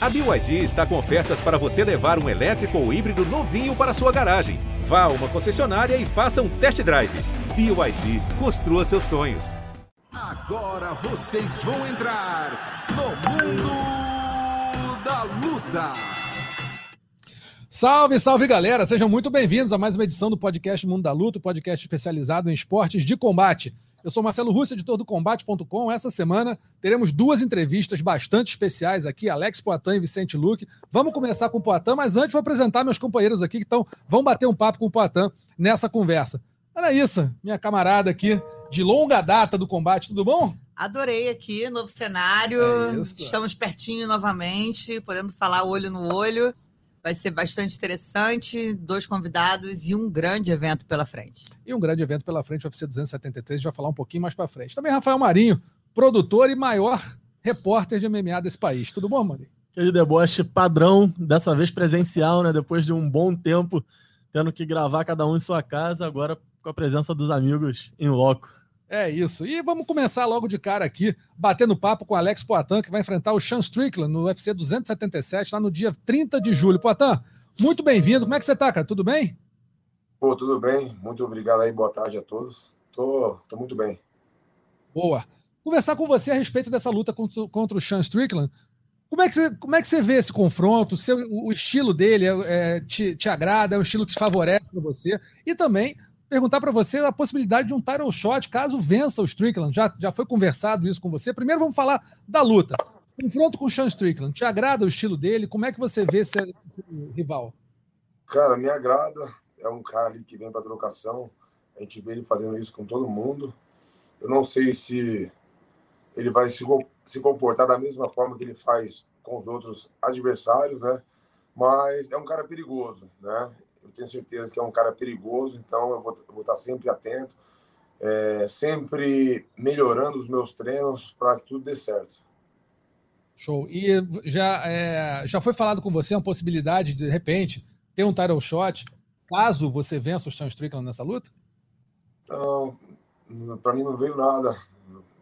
A BYD está com ofertas para você levar um elétrico ou híbrido novinho para sua garagem. Vá a uma concessionária e faça um test drive. BYD, construa seus sonhos. Agora vocês vão entrar no mundo da luta. Salve, salve galera! Sejam muito bem-vindos a mais uma edição do podcast Mundo da Luta, podcast especializado em esportes de combate. Eu sou Marcelo Russo, editor do Combate.com. Essa semana teremos duas entrevistas bastante especiais aqui, Alex Poitin e Vicente Luque. Vamos começar com o Poitin, mas antes vou apresentar meus companheiros aqui que estão, vão bater um papo com o Poitin nessa conversa. Anaísa, minha camarada aqui de longa data do combate, tudo bom? Adorei aqui, novo cenário. É Estamos pertinho novamente, podendo falar olho no olho. Vai ser bastante interessante, dois convidados e um grande evento pela frente. E um grande evento pela frente, o UFC 273, a gente vai falar um pouquinho mais para frente. Também Rafael Marinho, produtor e maior repórter de MMA desse país. Tudo bom, Marinho? Aquele deboche padrão, dessa vez presencial, né? Depois de um bom tempo tendo que gravar cada um em sua casa, agora com a presença dos amigos em loco. É isso. E vamos começar logo de cara aqui, batendo papo com o Alex Poitin, que vai enfrentar o Sean Strickland no UFC 277, lá no dia 30 de julho. Poitin, muito bem-vindo. Como é que você tá, cara? Tudo bem? Pô, tudo bem. Muito obrigado aí. Boa tarde a todos. Tô, tô muito bem. Boa. Conversar com você a respeito dessa luta contra, contra o Sean Strickland. Como é, que você, como é que você vê esse confronto? O, seu, o estilo dele é, é, te, te agrada? É um estilo que favorece para você? E também perguntar para você a possibilidade de um title shot caso vença o Strickland. Já, já foi conversado isso com você. Primeiro vamos falar da luta. Confronto com o Sean Strickland. Te agrada o estilo dele? Como é que você vê esse rival? Cara, me agrada. É um cara ali que vem para trocação. A gente vê ele fazendo isso com todo mundo. Eu não sei se ele vai se, se comportar da mesma forma que ele faz com os outros adversários, né? Mas é um cara perigoso, né? Eu tenho certeza que é um cara perigoso, então eu vou, eu vou estar sempre atento, é, sempre melhorando os meus treinos para que tudo dê certo. Show. E já, é, já foi falado com você uma possibilidade de, de repente, ter um title shot caso você vença o Sean Strickland nessa luta? Não, para mim não veio nada.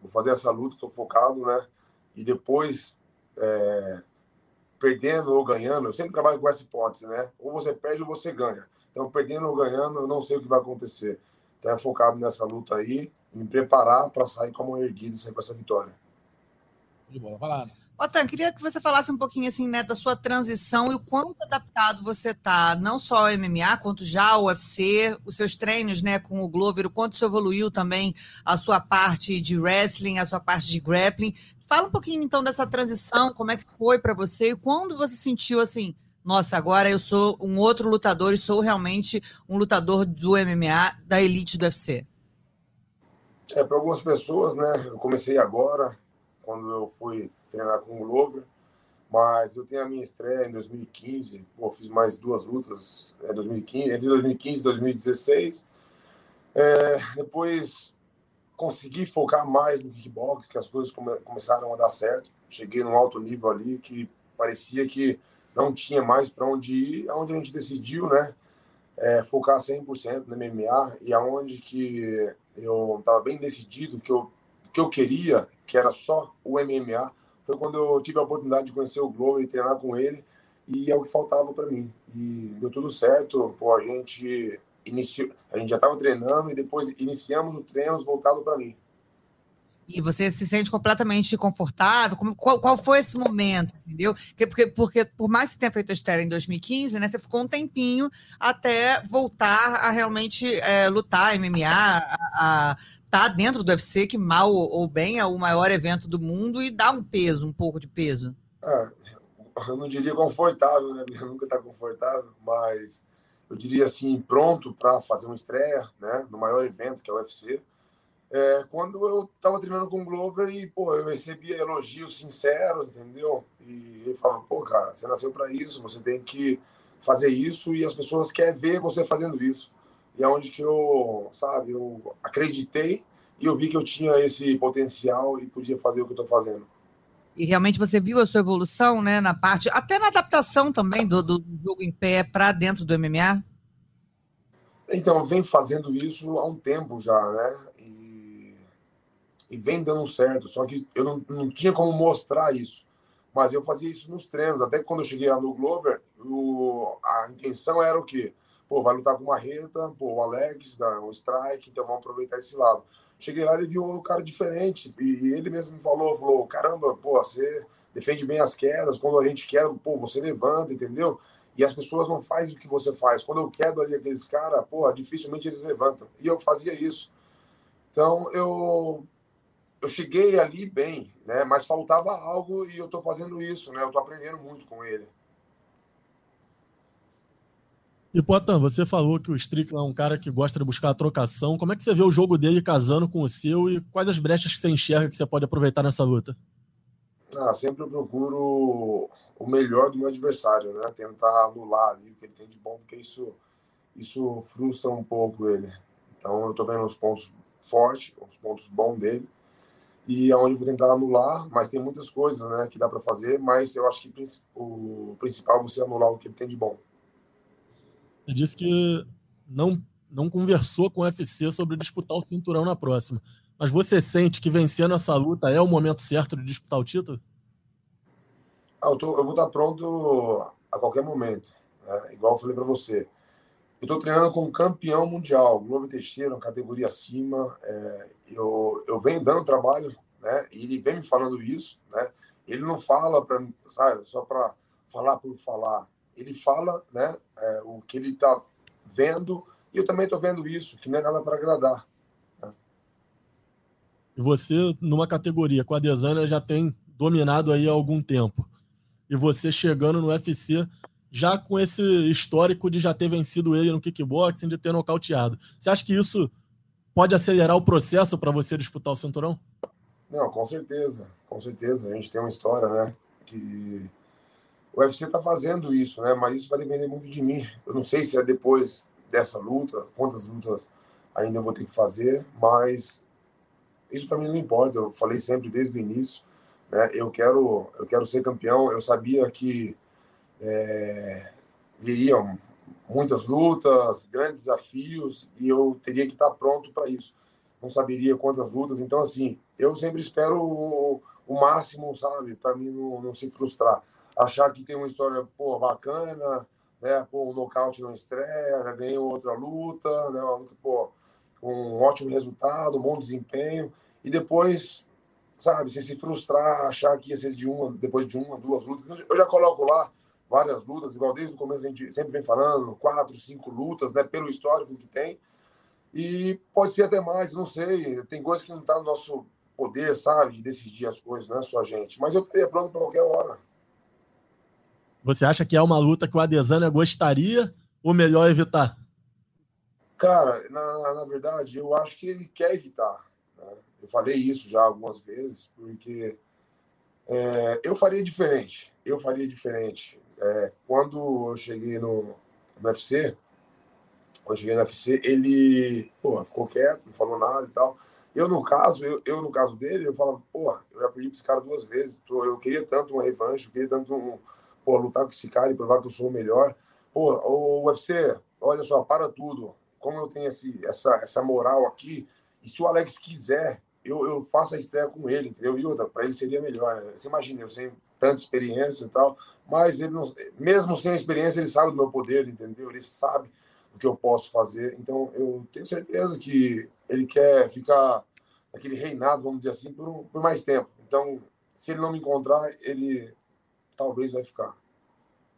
Vou fazer essa luta, estou focado, né? E depois é, perdendo ou ganhando, eu sempre trabalho com essa hipótese, né? Ou você perde ou você ganha. Então, perdendo ou ganhando, eu não sei o que vai acontecer. Então, é focado nessa luta aí, me preparar para sair como erguido e sair com essa vitória. De bola, vai lá. Otan, queria que você falasse um pouquinho assim, né, da sua transição e o quanto adaptado você tá, não só ao MMA, quanto já ao UFC, os seus treinos, né, com o Glover, o quanto você evoluiu também a sua parte de wrestling, a sua parte de grappling. Fala um pouquinho então dessa transição, como é que foi para você e quando você sentiu assim, nossa, agora eu sou um outro lutador e sou realmente um lutador do MMA, da elite do UFC? É, para algumas pessoas, né, eu comecei agora, quando eu fui treinar com o Glover, mas eu tenho a minha estreia em 2015, pô, fiz mais duas lutas é, 2015, entre 2015 e 2016. É, depois consegui focar mais no kickbox, que as coisas come, começaram a dar certo. Cheguei num alto nível ali que parecia que não tinha mais para onde ir, aonde a gente decidiu, né, é, focar 100% no MMA e aonde que eu estava bem decidido que eu que eu queria, que era só o MMA, foi quando eu tive a oportunidade de conhecer o Glover e treinar com ele, e é o que faltava para mim. E deu tudo certo, pô, a gente iniciou, a gente já estava treinando e depois iniciamos o treino voltado para mim. E você se sente completamente confortável? Como, qual, qual foi esse momento, entendeu? Porque, porque por mais que tenha feito a estreia em 2015, né, você ficou um tempinho até voltar a realmente é, lutar MMA, a, a tá dentro do UFC, que mal ou bem é o maior evento do mundo e dá um peso, um pouco de peso. É, eu não diria confortável, né? Eu nunca tá confortável, mas eu diria assim, pronto para fazer uma estreia, né, no maior evento que é o UFC. É, quando eu estava treinando com o Glover e, pô, eu recebia elogios sinceros, entendeu? E ele falava, pô, cara, você nasceu para isso, você tem que fazer isso e as pessoas querem ver você fazendo isso. E é onde que eu, sabe, eu acreditei e eu vi que eu tinha esse potencial e podia fazer o que eu estou fazendo. E realmente você viu a sua evolução, né, na parte, até na adaptação também do, do jogo em pé para dentro do MMA? Então, vem fazendo isso há um tempo já, né? E, e vem dando certo, só que eu não, não tinha como mostrar isso. Mas eu fazia isso nos treinos. Até quando eu cheguei lá no Glover, o, a intenção era o quê? Pô, vai lutar com o Marreta, pô, o Alex, dá um strike, então vamos aproveitar esse lado. Cheguei lá e viu um cara diferente. E ele mesmo me falou, falou, caramba, pô, você defende bem as quedas, quando a gente quer, pô, você levanta, entendeu? E as pessoas não fazem o que você faz. Quando eu quedo ali aqueles caras, pô, dificilmente eles levantam. E eu fazia isso. Então, eu eu cheguei ali bem, né? Mas faltava algo e eu estou fazendo isso, né? Eu estou aprendendo muito com ele. E Potan, você falou que o Strickland é um cara que gosta de buscar a trocação. Como é que você vê o jogo dele casando com o seu e quais as brechas que você enxerga que você pode aproveitar nessa luta? Ah, sempre eu procuro o melhor do meu adversário, né? Tentar anular ali o que ele tem de bom, porque isso, isso frustra um pouco ele. Então eu tô vendo os pontos fortes, os pontos bons dele e aonde eu vou tentar anular, mas tem muitas coisas, né, que dá para fazer, mas eu acho que o principal é você anular o que ele tem de bom. Disse que não não conversou com o UFC sobre disputar o cinturão na próxima, mas você sente que vencendo essa luta é o momento certo de disputar o título? Ah, eu, tô, eu vou estar pronto a qualquer momento, né? igual eu falei para você. Eu estou treinando com um campeão mundial, Glover Teixeira, uma categoria acima. É, eu, eu venho dando trabalho, né? E ele vem me falando isso, né? Ele não fala para sabe, só para falar por falar. Ele fala, né? É, o que ele está vendo e eu também estou vendo isso, que não é nada para agradar. Né? E você, numa categoria com a Desânia, já tem dominado aí há algum tempo. E você chegando no UFC já com esse histórico de já ter vencido ele no kickboxing, de ter nocauteado. Você acha que isso pode acelerar o processo para você disputar o cinturão? Não, com certeza, com certeza. A gente tem uma história, né? Que o UFC está fazendo isso, né? Mas isso vai depender muito de mim. Eu não sei se é depois dessa luta, quantas lutas ainda eu vou ter que fazer, mas isso para mim não importa. Eu falei sempre desde o início, né? Eu quero, eu quero ser campeão. Eu sabia que é, viriam muitas lutas, grandes desafios, e eu teria que estar pronto para isso. Não saberia quantas lutas, então, assim, eu sempre espero o, o máximo, sabe, para mim não, não, se frustrar. Achar que tem uma história pô, bacana, né, pô, um nocaute não estreia, já ganhei outra luta, né, uma luta, pô, um ótimo resultado, um bom desempenho, e depois, sabe, se se frustrar, achar que ia ser de uma, depois de uma, duas lutas, eu já coloco lá várias lutas, igual desde o começo a gente sempre vem falando, quatro, cinco lutas, né, pelo histórico que tem. E pode ser até mais, não sei. Tem coisas que não está no nosso poder, sabe, de decidir as coisas, não é só a gente. Mas eu estaria pronto para qualquer hora. Você acha que é uma luta que o Adesanya gostaria ou melhor evitar? Cara, na, na verdade, eu acho que ele quer evitar. Né? Eu falei isso já algumas vezes, porque é, eu faria diferente. Eu faria diferente. É, quando eu cheguei no, no UFC, quando eu cheguei no UFC, ele pô, ficou quieto, não falou nada e tal. Eu, no caso, eu, eu no caso dele, eu falava, porra, eu já perdi pra esse cara duas vezes. Eu queria tanto uma revanche, eu queria tanto um, pô, lutar com esse cara e provar que eu sou o melhor. Pô, o UFC, olha só, para tudo. Como eu tenho esse, essa, essa moral aqui, e se o Alex quiser, eu, eu faço a estreia com ele, entendeu? E outra, para ele seria melhor. Né? Você imagina, eu sem tanta experiência e tal, mas ele não, mesmo sem experiência, ele sabe do meu poder, entendeu? Ele sabe o que eu posso fazer. Então, eu tenho certeza que ele quer ficar aquele reinado, vamos dizer assim, por, por mais tempo. Então, se ele não me encontrar, ele talvez vai ficar.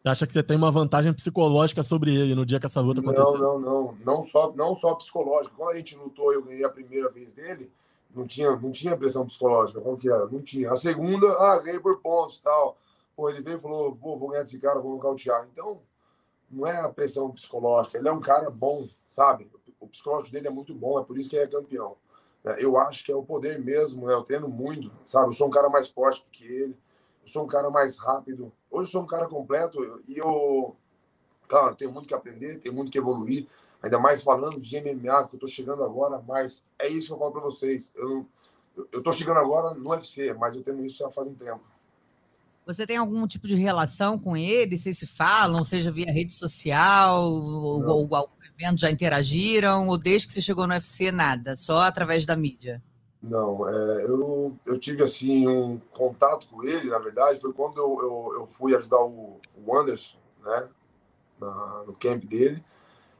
Você acha que você tem uma vantagem psicológica sobre ele no dia que essa luta acontecer? Não, não, não. Não só, não só psicológica. Quando a gente lutou, eu ganhei a primeira vez dele, não tinha, não tinha pressão psicológica. Qual que era? Não tinha. A segunda, ah, ganhei por pontos tal. Pô, ele veio e falou, pô, vou ganhar desse cara, vou nocautear. Então, não é a pressão psicológica. Ele é um cara bom, sabe? O psicológico dele é muito bom, é por isso que ele é campeão. Né? Eu acho que é o poder mesmo, né? Eu treino muito, sabe? Eu sou um cara mais forte do que ele. Eu sou um cara mais rápido. Hoje eu sou um cara completo e eu, claro, tenho muito que aprender, tenho muito que evoluir ainda mais falando de MMA, que eu estou chegando agora, mas é isso que eu falo para vocês. Eu estou chegando agora no UFC, mas eu tenho isso já faz um tempo. Você tem algum tipo de relação com ele? Vocês se falam, seja via rede social, ou, ou algum evento já interagiram, ou desde que você chegou no UFC, nada, só através da mídia? Não, é, eu, eu tive assim um contato com ele, na verdade, foi quando eu, eu, eu fui ajudar o, o Anderson, né, na, no camp dele.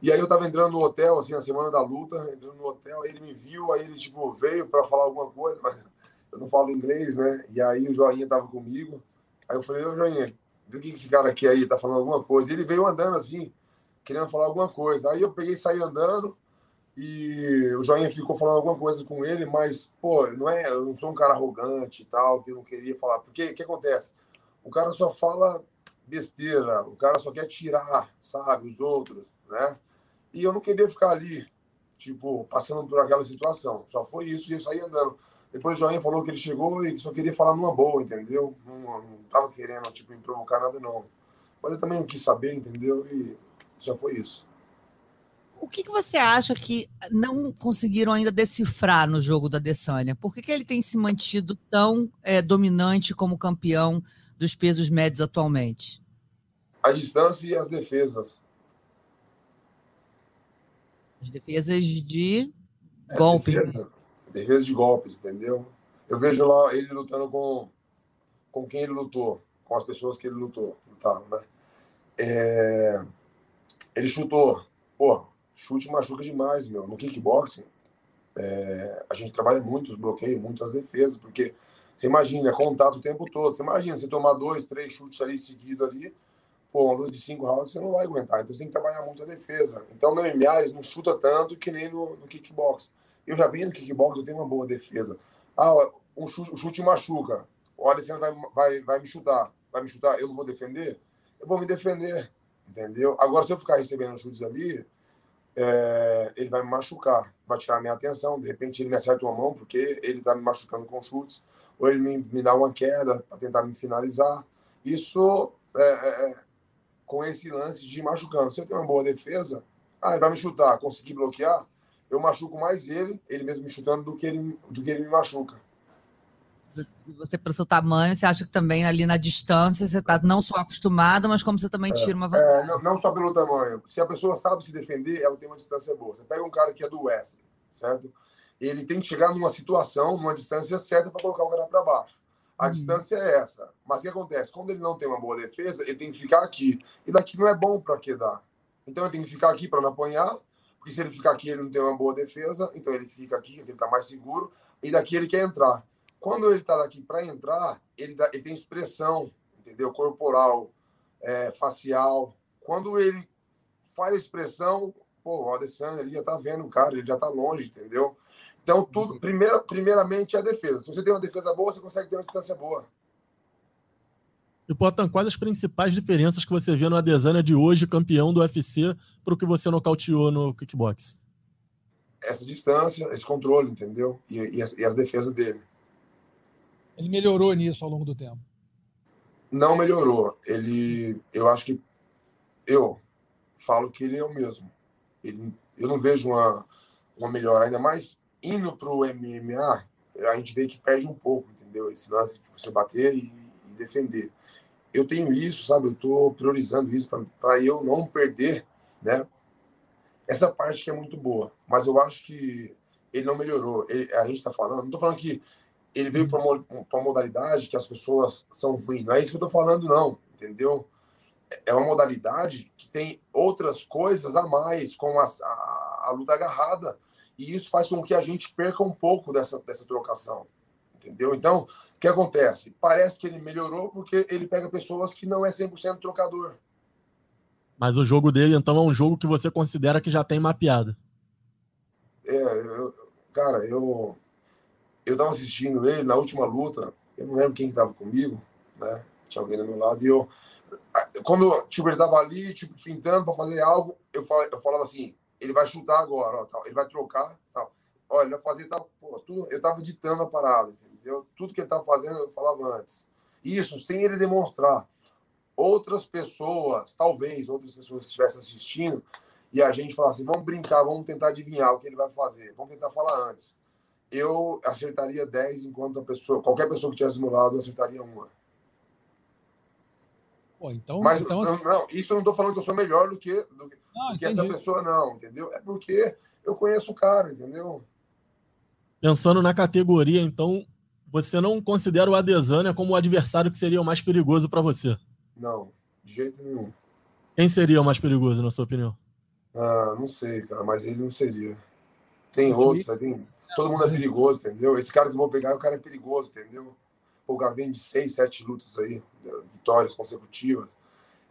E aí eu tava entrando no hotel, assim, na semana da luta, entrando no hotel, ele me viu, aí ele, tipo, veio para falar alguma coisa, mas eu não falo inglês, né? E aí o Joinha tava comigo. Aí eu falei, ô Joinha, vê o que esse cara aqui aí tá falando alguma coisa. E ele veio andando assim, querendo falar alguma coisa. Aí eu peguei e saí andando, e o Joinha ficou falando alguma coisa com ele, mas, pô, não é, eu não sou um cara arrogante e tal, que não queria falar. Porque o que acontece? O cara só fala besteira, o cara só quer tirar, sabe, os outros, né? E eu não queria ficar ali, tipo, passando por aquela situação. Só foi isso e eu saí andando. Depois o Joinha falou que ele chegou e só queria falar numa boa, entendeu? Não, não tava querendo, tipo, me provocar nada, não. Mas eu também não quis saber, entendeu? E só foi isso o que, que você acha que não conseguiram ainda decifrar no jogo da Adesanya? Por que, que ele tem se mantido tão é, dominante como campeão dos pesos médios atualmente? A distância e as defesas. As defesas de é, golpes. Defesa, defesa de golpes, entendeu? Eu vejo lá ele lutando com, com quem ele lutou, com as pessoas que ele lutou, lutaram, né? É, ele chutou, porra, chute machuca demais, meu. No kickboxing, é, a gente trabalha muito os bloqueios, muito as defesas, porque você imagina, é contato o tempo todo. Você imagina, você tomar dois, três chutes ali seguidos ali, pô, uma luta de cinco rounds, você não vai aguentar. Então você tem que trabalhar muito a defesa. Então no MMA eles não chuta tanto que nem no, no kickbox. Eu já vi no kickbox, eu tenho uma boa defesa. Ah, um chute, o chute machuca. Olha, você vai, vai, vai me chutar. Vai me chutar, eu não vou defender? Eu vou me defender, entendeu? Agora, se eu ficar recebendo chutes ali, é, ele vai me machucar, vai tirar a minha atenção. De repente, ele me acerta uma mão porque ele está me machucando com chutes, ou ele me, me dá uma queda para tentar me finalizar. Isso é, é, é, com esse lance de machucando. Se eu tenho uma boa defesa, ah, ele vai me chutar, conseguir bloquear, eu machuco mais ele, ele mesmo me chutando, do que ele, do que ele me machuca você, pelo seu tamanho, você acha que também ali na distância você está não só acostumado, mas como você também tira uma vantagem. É, não, não, só pelo tamanho. Se a pessoa sabe se defender, ela tem uma distância boa. Você pega um cara que é do Wesley, certo? Ele tem que chegar numa situação, numa distância certa para colocar o cara para baixo. A hum. distância é essa. Mas o que acontece? Quando ele não tem uma boa defesa, ele tem que ficar aqui. E daqui não é bom para quedar. Então ele tem que ficar aqui para não apanhar, porque se ele ficar aqui, ele não tem uma boa defesa, então ele fica aqui, ele está mais seguro, e daqui ele quer entrar. Quando ele está daqui para entrar, ele, dá, ele, tem expressão, entendeu? Corporal, é, facial. Quando ele faz a expressão, pô, o Adesanya ele já está vendo o cara, ele já está longe, entendeu? Então, tudo, primeira, primeiramente, é a defesa. Se você tem uma defesa boa, você consegue ter uma distância boa. E, Potan, quais as principais diferenças que você vê no Adesanya de hoje, campeão do UFC, para o que você nocauteou no kickboxing? Essa distância, esse controle, entendeu? E, e, as, e as defesas dele. Ele melhorou nisso ao longo do tempo? Não melhorou. Ele, eu acho que eu falo que ele é o mesmo. Ele, eu não vejo uma, uma melhora, ainda mais indo para o MMA, a gente vê que perde um pouco, entendeu? Esse lance de você bater e, e defender. Eu tenho isso, sabe? Eu estou priorizando isso para eu não perder, né? Essa parte que é muito boa, mas eu acho que ele não melhorou. Ele, a gente está falando, não estou falando que ele veio para uma modalidade que as pessoas são ruins. Não é isso que eu estou falando, não, entendeu? É uma modalidade que tem outras coisas a mais, como a, a, a, luta agarrada, e isso faz com que a gente perca um pouco dessa, dessa trocação, entendeu? Então, o que acontece? Parece que ele melhorou porque ele pega pessoas que não é 100% trocador. Mas o jogo dele, então, é um jogo que você considera que já tem mapeado. É, eu, cara, eu, eu estava assistindo ele na última luta, eu não lembro quem estava comigo, né? Tinha alguém do meu lado, e eu, quando tipo, ele estava ali, tipo, fintando para fazer algo, eu falava, eu falava assim: ele vai chutar agora, ó, tal, ele vai trocar, tal. Olha, ele vai fazer tal, pô, tudo, eu estava ditando a parada, entendeu? Tudo que ele estava fazendo, eu falava antes. Isso sem ele demonstrar. Outras pessoas, talvez outras pessoas que estivessem assistindo, e a gente falasse: vamos brincar, vamos tentar adivinhar o que ele vai fazer, vamos tentar falar antes eu acertaria 10, enquanto a pessoa, qualquer pessoa que tivesse do meu lado acertaria uma. Pô, então, Mas então, não, não, isso eu não estou falando que eu sou melhor do que, do, não, do que essa pessoa, não, entendeu? É porque eu conheço o cara, entendeu? Pensando na categoria, então, você não considera o Adesanya como o adversário que seria o mais perigoso para você? Não, de jeito nenhum. Quem seria o mais perigoso, na sua opinião? Ah, não sei, cara, mas ele não seria. Tem outros, assim, todo mundo é perigoso, entendeu? Esse cara que eu vou pegar, o cara é perigoso, entendeu? O cara vem de seis, sete lutas aí, vitórias consecutivas.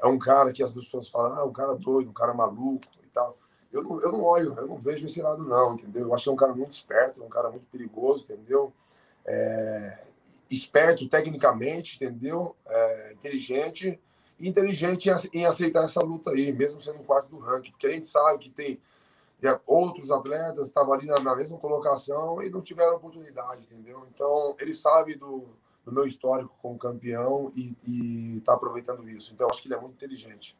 É um cara que as pessoas falam, ah, um cara doido, um cara maluco e tal. Eu não, eu não olho, eu não vejo esse lado, não, entendeu? Eu acho que é um cara muito esperto, é um cara muito perigoso, entendeu? É, esperto tecnicamente, entendeu? É, inteligente inteligente em aceitar essa luta aí, mesmo sendo um quarto do ranking, porque a gente sabe que tem outros atletas estavam ali na, mesma colocação e não tiveram oportunidade, entendeu? Então, ele sabe do, do meu histórico como campeão e está aproveitando isso. Então, acho que ele é muito inteligente.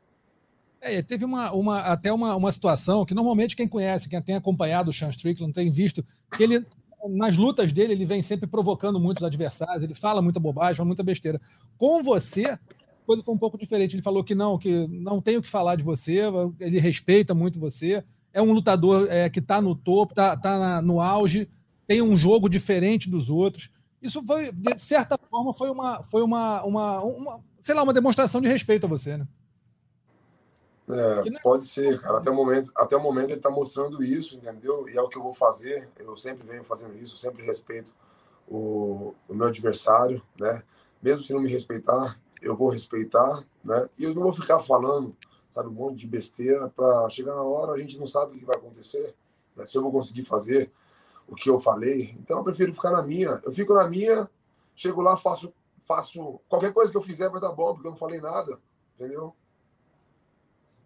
É, teve uma, uma, até uma, uma situação que normalmente quem conhece, quem tem acompanhado o Sean Strickland tem visto que ele nas lutas dele, ele vem sempre provocando muitos adversários, ele fala muita bobagem, fala muita besteira. Com você, coisa foi um pouco diferente. Ele falou que não, que não tem o que falar de você, ele respeita muito você. É um lutador é, que está no topo, está tá no auge, tem um jogo diferente dos outros. Isso foi, de certa forma, foi uma, foi uma, uma, uma sei lá, uma demonstração de respeito a você, né? É, pode ser, cara. Até o momento, até o momento ele está mostrando isso, entendeu? E é o que eu vou fazer. Eu sempre venho fazendo isso, sempre respeito o, o meu adversário, né? Mesmo se não me respeitar, eu vou respeitar, né? E eu não vou ficar falando, sabe, um monte de besteira para chegar na hora a gente não sabe o que vai acontecer, né? se eu vou conseguir fazer o que eu falei. Então eu prefiro ficar na minha. Eu fico na minha, chego lá, faço, faço qualquer coisa que eu fizer vai dar bom porque eu não falei nada, entendeu?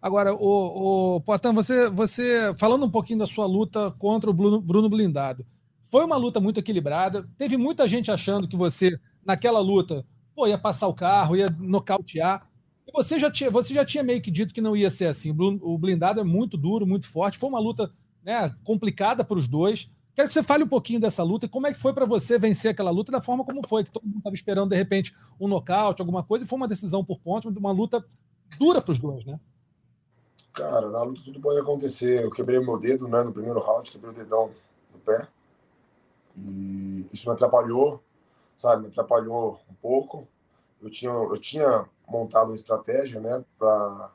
Agora, o, o Poitin, você, você falando um pouquinho da sua luta contra o Bruno, Bruno Blindado, foi uma luta muito equilibrada. Teve muita gente achando que você, naquela luta, pô, ia passar o carro, ia nocautear. Você já tinha, você já tinha meio que dito que não ia ser assim. O blindado é muito duro, muito forte. Foi uma luta né, complicada para os dois. Quero que você fale um pouquinho dessa luta e como é que foi para você vencer aquela luta da forma como foi, que todo mundo estava esperando de repente um nocaute, alguma coisa, e foi uma decisão por pontos, uma luta dura para os dois, né? Cara, na luta tudo pode acontecer. Eu quebrei meu dedo, né, no primeiro round, quebrei o dedão no pé. E isso me atrapalhou, sabe? Me atrapalhou um pouco. Eu tinha, eu tinha montado uma estratégia, né, para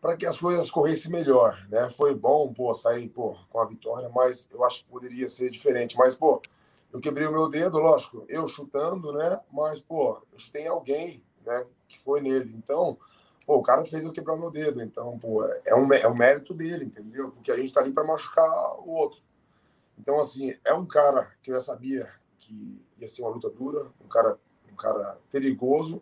para que as coisas corressem melhor, né? Foi bom, pô, sair, pô, com a vitória, mas eu acho que poderia ser diferente. Mas, pô, eu quebrei o meu dedo, lógico, eu chutando, né? Mas, pô, eu chutei alguém, né, que foi nele. Então, Pô, o cara fez eu quebrar meu dedo, então, pô, é um, é um mérito dele, entendeu? Porque a gente tá ali para machucar o outro. Então, assim, é um cara que eu já sabia que ia ser uma luta dura, um cara, um cara perigoso.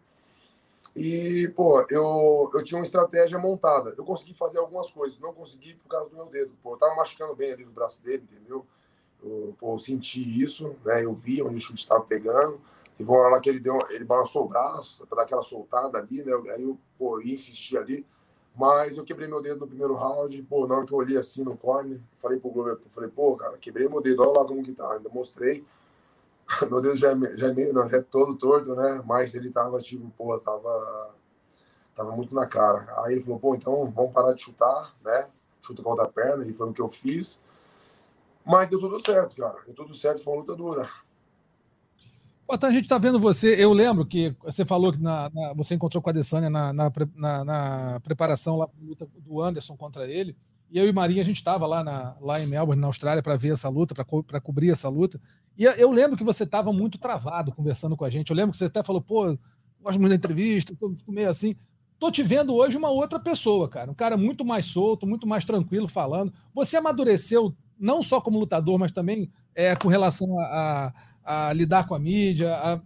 E, pô, eu, eu tinha uma estratégia montada. Eu consegui fazer algumas coisas, não consegui por causa do meu dedo. Pô, eu tava machucando bem ali no braço dele, entendeu? Eu, pô, eu senti isso, né? Eu vi onde o chute estava pegando. Teve uma hora lá que ele, deu, ele balançou o braço para dar aquela soltada ali, né? Aí eu, pô, insisti ali. Mas eu quebrei meu dedo no primeiro round. Pô, na hora que eu olhei assim no corner, falei pro Glover, falei, pô, cara, quebrei meu dedo, olha lá como que tá. Ainda mostrei. Meu dedo já é, já é meio, não, já é todo torto, né? Mas ele tava, tipo, pô, tava, tava muito na cara. Aí ele falou, pô, então vamos parar de chutar, né? Chuta com a outra perna, e foi o que eu fiz. Mas deu tudo certo, cara. Deu tudo certo, foi uma luta dura. Então a gente está vendo você. Eu lembro que você falou que na, na, você encontrou com a Adesanya na, na, na, preparação lá do Anderson contra ele. E eu e Marinha, a gente estava lá, lá em Melbourne, na Austrália, para ver essa luta, para co cobrir essa luta. E eu lembro que você estava muito travado conversando com a gente. Eu lembro que você até falou, pô, gosto muito da entrevista, tô meio assim. Tô te vendo hoje uma outra pessoa, cara. Um cara muito mais solto, muito mais tranquilo falando. Você amadureceu não só como lutador, mas também é, com relação a, a a lidar com a mídia, a,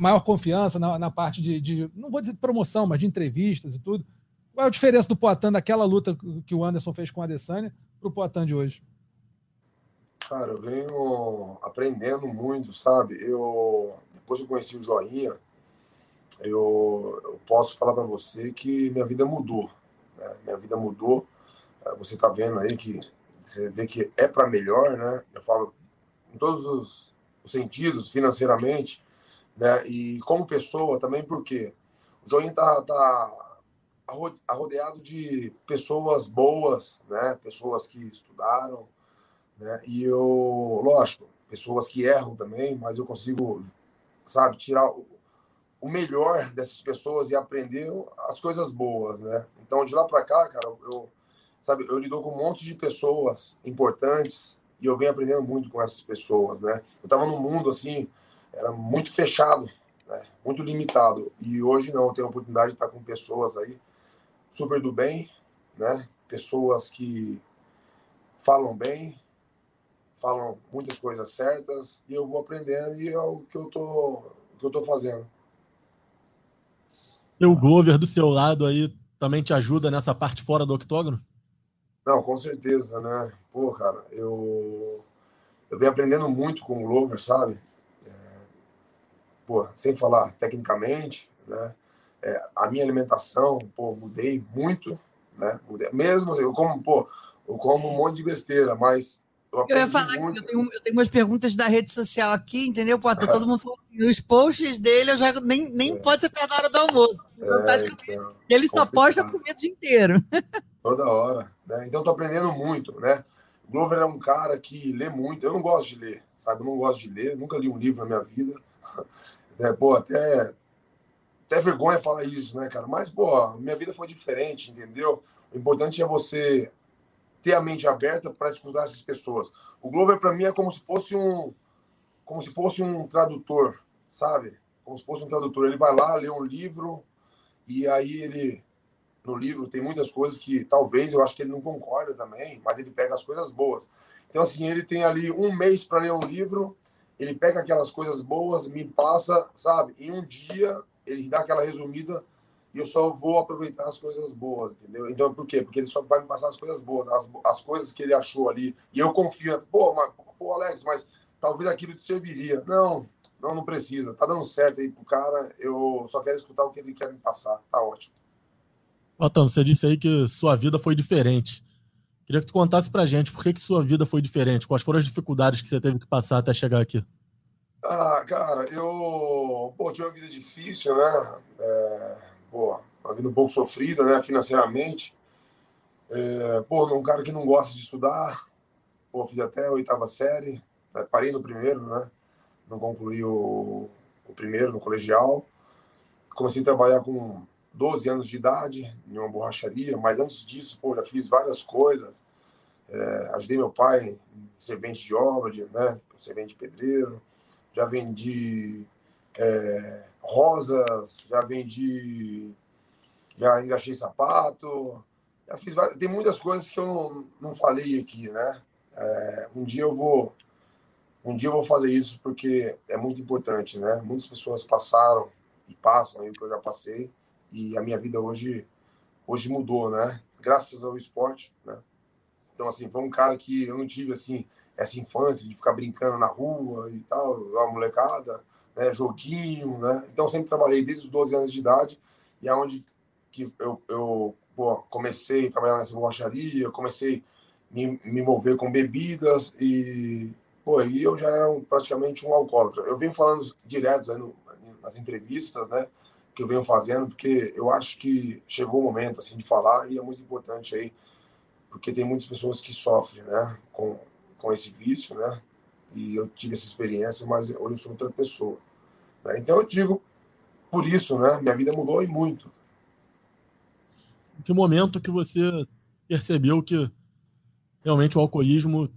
maior confiança na, na parte de, de, não vou dizer de promoção, mas de entrevistas e tudo. Qual é a diferença do Poitin daquela luta que o Anderson fez com a Adesanya para o Poitin de hoje? Cara, eu venho aprendendo muito, sabe? Eu depois que eu conheci o Joinha, eu, eu posso falar para você que minha vida mudou. Né? Minha vida mudou. É, você está vendo aí que você vê que é para melhor, né? Eu falo em todos os os sentidos financeiramente, né? E como pessoa também, porque o Joinha tá, tá arrodeado de pessoas boas, né? Pessoas que estudaram, Né? E eu, lógico, pessoas que erram também, mas eu consigo, sabe, tirar o melhor dessas pessoas e aprender as coisas boas, né? Então, de lá para cá, cara, eu, sabe, eu lido com um monte de pessoas importantes e eu venho aprendendo muito com essas pessoas, né? Eu tava num mundo assim, era muito fechado, né? Muito limitado. E hoje não, eu tenho a oportunidade de estar com pessoas aí super do bem, né? Pessoas que falam bem, falam muitas coisas certas e eu vou aprendendo e é o que eu tô, que eu tô fazendo. E o Glover do seu lado aí também te ajuda nessa parte fora do octógono? Não, com certeza, né? Pô, cara, eu, eu venho aprendendo muito com o Glover, sabe? É, pô, sem falar tecnicamente, né? É, a minha alimentação, pô, mudei muito, né? Mudei. Mesmo assim, eu como, pô, eu como um monte de besteira, mas eu, ia falar que eu tenho, eu tenho umas perguntas da rede social aqui, entendeu? Pô, tá todo mundo falando os posts dele, eu já nem, nem é. pode ser perto da hora do almoço. É, então, ele só posta comida o dia inteiro. Toda hora. Né? Então, tô aprendendo muito, né? O Glover é um cara que lê muito. Eu não gosto de ler, sabe? Eu não gosto de ler. Nunca li um livro na minha vida. É, pô, até, até vergonha falar isso, né, cara? Mas, pô, minha vida foi diferente, entendeu? O importante é você ter a mente aberta para escutar essas pessoas. O Glover para mim é como se fosse um como se fosse um tradutor, sabe? Como se fosse um tradutor. Ele vai lá, lê um livro e aí ele no livro tem muitas coisas que talvez eu acho que ele não concorda também, mas ele pega as coisas boas. Então assim, ele tem ali um mês para ler um livro, ele pega aquelas coisas boas, me passa, sabe? Em um dia ele dá aquela resumida e eu só vou aproveitar as coisas boas, entendeu? Então, por quê? Porque ele só vai me passar as coisas boas, as, as coisas que ele achou ali. E eu confio, pô, mas, pô, Alex, mas talvez aquilo te serviria. Não, não, não precisa. Tá dando certo aí pro cara, eu só quero escutar o que ele quer me passar. Tá ótimo. Otão, você disse aí que sua vida foi diferente. Queria que tu contasse pra gente por que, que sua vida foi diferente, quais foram as dificuldades que você teve que passar até chegar aqui. Ah, cara, eu pô, tive uma vida difícil, né? É pô, uma vida um pouco sofrida, né, financeiramente. É, pô, um cara que não gosta de estudar, pô, fiz até a oitava série, né, parei no primeiro, né, não concluí o, o primeiro no colegial. Comecei a trabalhar com 12 anos de idade em uma borracharia, mas antes disso, pô, já fiz várias coisas. É, ajudei meu pai servente de obra, né, servente de pedreiro, já vendi é, rosas, já vendi, já engaixei sapato, já fiz várias, tem muitas coisas que eu não, não falei aqui, né? É, um dia eu vou um dia eu vou fazer isso porque é muito importante, né? Muitas pessoas passaram e passam aí o que eu já passei e a minha vida hoje hoje mudou, né? Graças ao esporte, né? Então assim, foi um cara que eu não tive assim essa infância de ficar brincando na rua e tal, a molecada né, joguinho, né? Então sempre trabalhei desde os 12 anos de idade e aonde é que eu, eu pô, comecei a trabalhar nessa borracharia, comecei a me, me envolver com bebidas e pô, e eu já era um, praticamente um alcoólatra. Eu venho falando direto aí no, nas entrevistas, né, que eu venho fazendo, porque eu acho que chegou o momento assim de falar e é muito importante aí, porque tem muitas pessoas que sofrem, né, com com esse vício, né? E eu tive essa experiência, mas hoje eu sou outra pessoa. Né? Então eu digo por isso, né? Minha vida mudou e muito. Em que momento que você percebeu que realmente o alcoolismo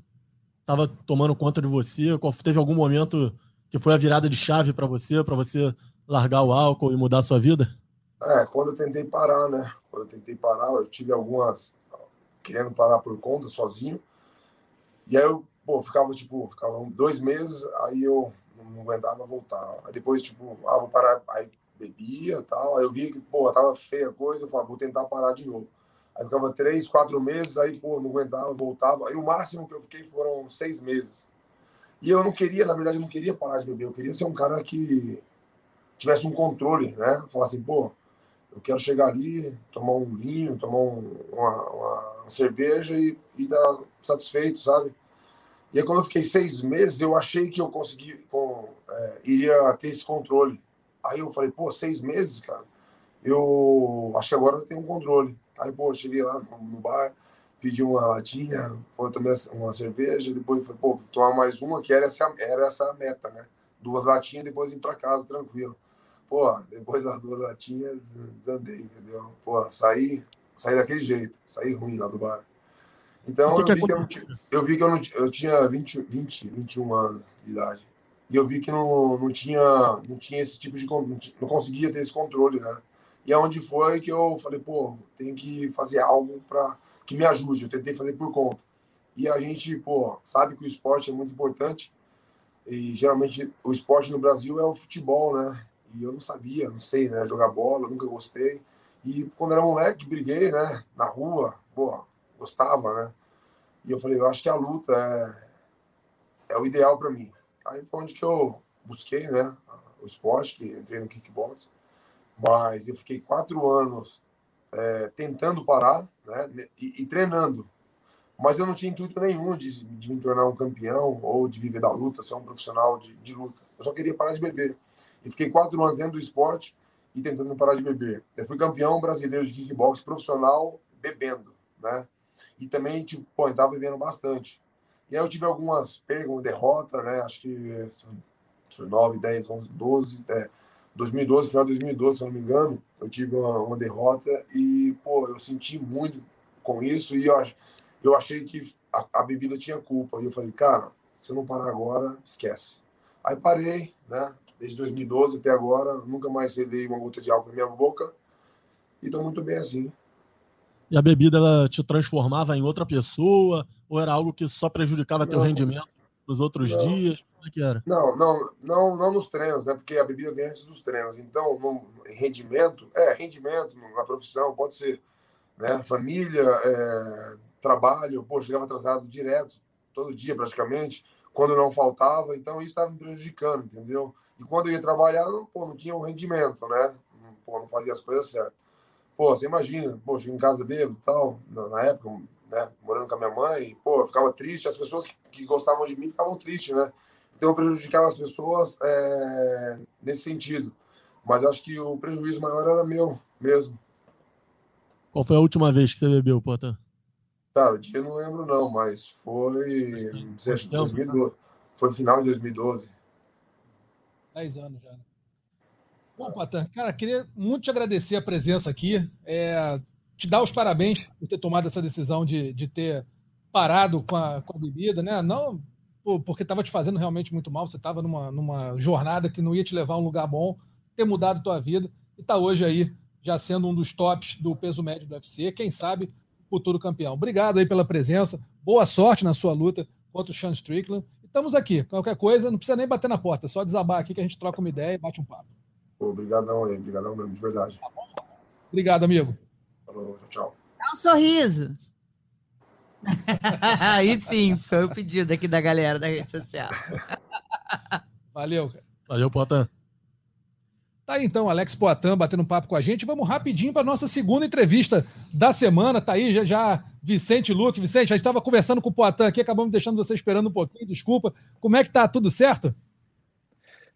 estava tomando conta de você? Teve algum momento que foi a virada de chave para você, para você largar o álcool e mudar a sua vida? É, quando eu tentei parar, né? Quando eu tentei parar, eu tive algumas querendo parar por conta, sozinho. E aí eu, pô, ficava tipo, ficava dois meses, aí eu não aguentava voltar. Aí depois, tipo, ah, vou parar. Aí bebia tal. Aí eu vi que, pô, tava feia a coisa, eu falava, vou tentar parar de novo. Aí ficava três, quatro meses, aí, pô, não aguentava, voltava. Aí o máximo que eu fiquei foram seis meses. E eu não queria, na verdade, eu não queria parar de beber. Eu queria ser um cara que tivesse um controle, né? Falar assim, pô, eu quero chegar ali, tomar um vinho, tomar um, uma, uma, cerveja e, e dar satisfeito, sabe? E aí, quando eu fiquei seis meses, eu achei que eu consegui, com, é, iria ter esse controle. Aí eu falei, pô, seis meses, cara, eu acho que agora eu tenho um controle. Aí, pô, cheguei lá no, bar, pedi uma latinha, foi tomar uma cerveja, depois foi, pô, tomar mais uma, que era essa, era essa a meta, né? Duas latinhas, depois ir para casa tranquilo. Pô, depois das duas latinhas, desandei, entendeu? Pô, saí, saí daquele jeito, saí ruim lá do bar. Então, que eu, vi que eu, eu, vi que eu, não, eu tinha 20, 20, 21 anos de idade. E eu vi que não, não, tinha, não tinha esse tipo de. Não conseguia ter esse controle, né? E aonde foi que eu falei, pô, tem que fazer algo para que me ajude. Eu tentei fazer por conta. E a gente, pô, sabe que o esporte é muito importante. E geralmente o esporte no Brasil é o futebol, né? E eu não sabia, não sei, né? Jogar bola, nunca gostei. E quando era moleque, briguei, né? Na rua, pô, gostava, né? E eu falei, eu acho que a luta é, é o ideal para mim. Aí foi onde que eu busquei, né? O esporte, que entrei no kickbox. Mas eu fiquei quatro anos é, tentando parar, né? E, e, treinando. Mas eu não tinha intuito nenhum de, de, me tornar um campeão ou de viver da luta, ser um profissional de, de luta. Eu só queria parar de beber. E fiquei quatro anos dentro do esporte e tentando parar de beber. Eu fui campeão brasileiro de kickbox profissional bebendo, né? E também, tipo, pô, eu tava bebendo bastante. E aí eu tive algumas perdas, derrota, né? Acho que são 9, 10, 11, 12, é, 2012, final de 2012, se eu não me engano, eu tive uma, uma, derrota e, pô, eu senti muito com isso e eu, eu achei que a, a bebida tinha culpa. E eu falei, cara, se eu não parar agora, esquece. Aí parei, né? Desde 2012 até agora, nunca mais cedei uma gota de álcool na minha boca e tô muito bem assim. E a bebida ela te transformava em outra pessoa? Ou era algo que só prejudicava não, teu rendimento nos outros não. dias? Como é que era? Não, não, não, não nos treinos, né? Porque a bebida vem antes dos treinos. Então, no rendimento, é, rendimento na profissão, pode ser, né? Família, é, trabalho, pô, chegava atrasado direto, todo dia praticamente, quando não faltava, então isso estava me prejudicando, entendeu? E quando eu ia trabalhar, não, pô, não tinha o um rendimento, né? Pô, não fazia as coisas certas. Pô, você imagina, poxa, em casa bebo e tal, na, época, né, morando com a minha mãe, pô, eu ficava triste, as pessoas que, que gostavam de mim ficavam tristes, né? Então eu prejudicava as pessoas é, nesse sentido. Mas acho que o prejuízo maior era meu mesmo. Qual foi a última vez que você bebeu, Potan? Cara, o dia eu não lembro não, mas foi, não sei, 2012. Foi no final de 2012. 10 anos já. Né? Bom, Patan, cara, queria muito te agradecer a presença aqui, é, te dar os parabéns por ter tomado essa decisão de, de ter parado com a, com a bebida, né? Não porque estava te fazendo realmente muito mal, você estava numa, numa jornada que não ia te levar a um lugar bom, ter mudado tua vida e tá hoje aí já sendo um dos tops do peso médio do UFC, quem sabe futuro campeão. Obrigado aí pela presença, boa sorte na sua luta contra o Sean Strickland. Estamos aqui, qualquer coisa, não precisa nem bater na porta, é só desabar aqui que a gente troca uma ideia e bate um papo. Obrigadão aí, obrigadão mesmo, de verdade. Obrigado, amigo. Falou, tchau. Dá um sorriso. aí sim, foi o pedido aqui da galera da rede social. Valeu. Valeu, Potan. Tá aí então, Alex Poitin batendo um papo com a gente. Vamos rapidinho para nossa segunda entrevista da semana. Tá aí já, já Vicente Luque. Vicente, já estava conversando com o Poitin aqui, acabamos deixando você esperando um pouquinho, desculpa. Como é que tá? Tudo certo?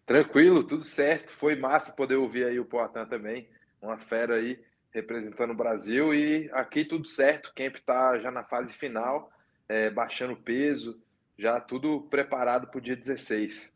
Tranquilo, tudo certo. Foi massa poder ouvir aí o Poitin também, uma fera aí representando o Brasil. E aqui tudo certo, o Camp está já na fase final, é, baixando peso, já tudo preparado para o dia 16.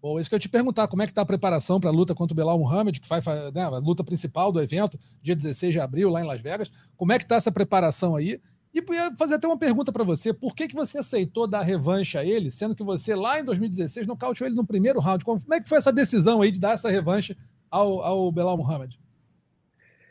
Bom, isso que eu te perguntar, como é que está a preparação para a luta contra o Belal Muhammad, que faz né, a luta principal do evento, dia 16 de abril, lá em Las Vegas. Como é que está essa preparação aí? E fazer até uma pergunta para você: por que, que você aceitou dar revanche a ele, sendo que você lá em 2016 nocauteou ele no primeiro round? Como é que foi essa decisão aí de dar essa revanche ao, ao Belal Muhammad?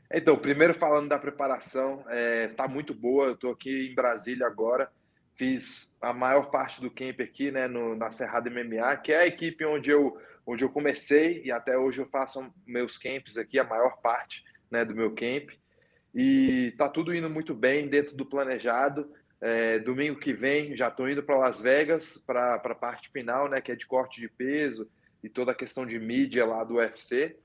Então, primeiro falando da preparação, é, tá muito boa. Eu estou aqui em Brasília agora. Fiz a maior parte do camp aqui, né, no, na Cerrado MMA, que é a equipe onde eu, onde eu comecei e até hoje eu faço meus camps aqui, a maior parte né, do meu camp. E tá tudo indo muito bem dentro do planejado. É, domingo que vem já estou indo para Las Vegas para a parte final, né, que é de corte de peso e toda a questão de mídia lá do UFC.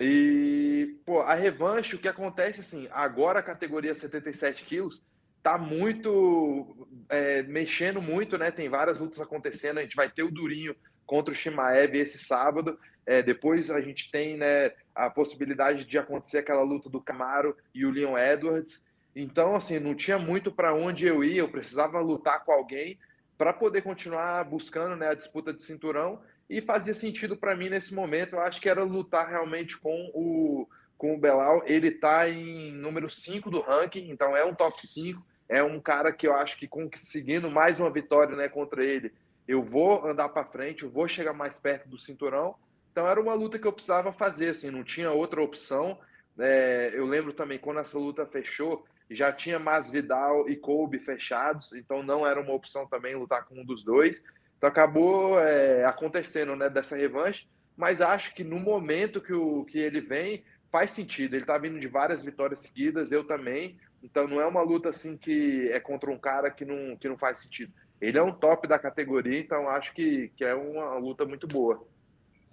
E pô, a revanche, o que acontece assim, agora a categoria 77 quilos tá muito é, mexendo muito, né? Tem várias lutas acontecendo. A gente vai ter o Durinho contra o Shimaev esse sábado. É, depois a gente tem né, a possibilidade de acontecer aquela luta do Camaro e o Leon Edwards. Então, assim, não tinha muito para onde eu ir, eu precisava lutar com alguém para poder continuar buscando né, a disputa de cinturão e fazia sentido para mim nesse momento. Eu acho que era lutar realmente com o, com o Belal. Ele está em número 5 do ranking, então é um top 5. É um cara que eu acho que conseguindo mais uma vitória né, contra ele, eu vou andar para frente, eu vou chegar mais perto do cinturão. Então era uma luta que eu precisava fazer, assim, não tinha outra opção. É, eu lembro também quando essa luta fechou, já tinha Masvidal e Kobe fechados, então não era uma opção também lutar com um dos dois. Então acabou é, acontecendo né, dessa revanche, mas acho que no momento que, o, que ele vem, faz sentido. Ele está vindo de várias vitórias seguidas, eu também. Então não é uma luta assim que é contra um cara que não, que não faz sentido. Ele é um top da categoria, então acho que, que é uma luta muito boa.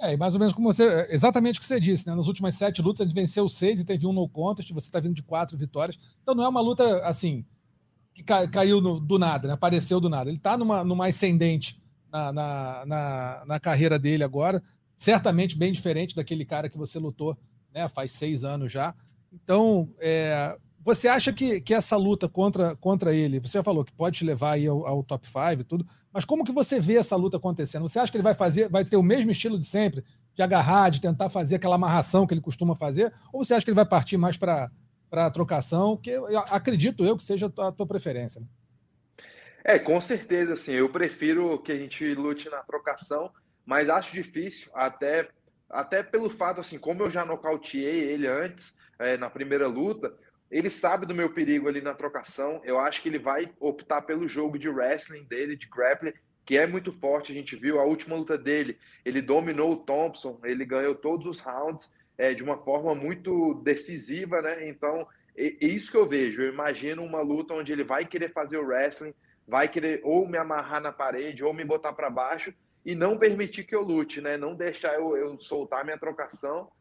É, mais ou menos como você. Exatamente o que você disse, né? Nas últimas sete lutas, ele venceu seis e teve um no contest, você está vindo de quatro vitórias. Então não é uma luta assim que caiu no, do nada, né? apareceu do nada. Ele está numa, numa ascendente na, na, na, na, carreira dele agora, certamente bem diferente daquele cara que você lutou né, faz seis anos já. Então, é, você acha que, que essa luta contra, contra ele, você já falou que pode te levar aí ao, ao top 5 e tudo, mas como que você vê essa luta acontecendo? Você acha que ele vai fazer, vai ter o mesmo estilo de sempre, de agarrar, de tentar fazer aquela amarração que ele costuma fazer, ou você acha que ele vai partir mais para a trocação, que eu, acredito eu que seja a tua, a tua preferência? Né? É, com certeza, assim, eu prefiro que a gente lute na trocação, mas acho difícil, até, até pelo fato, assim, como eu já nocauteei ele antes, é, na primeira luta, ele sabe do meu perigo ali na trocação, eu acho que ele vai optar pelo jogo de wrestling dele, de grappling, que é muito forte, a gente viu a última luta dele, ele dominou o Thompson, ele ganhou todos os rounds é, de uma forma muito decisiva, né, então, é, é isso que eu vejo, eu imagino uma luta onde ele vai querer fazer o wrestling, vai querer ou me amarrar na parede ou me botar para baixo e não permitir que eu lute, né? Não deixar eu, eu soltar minha trocação.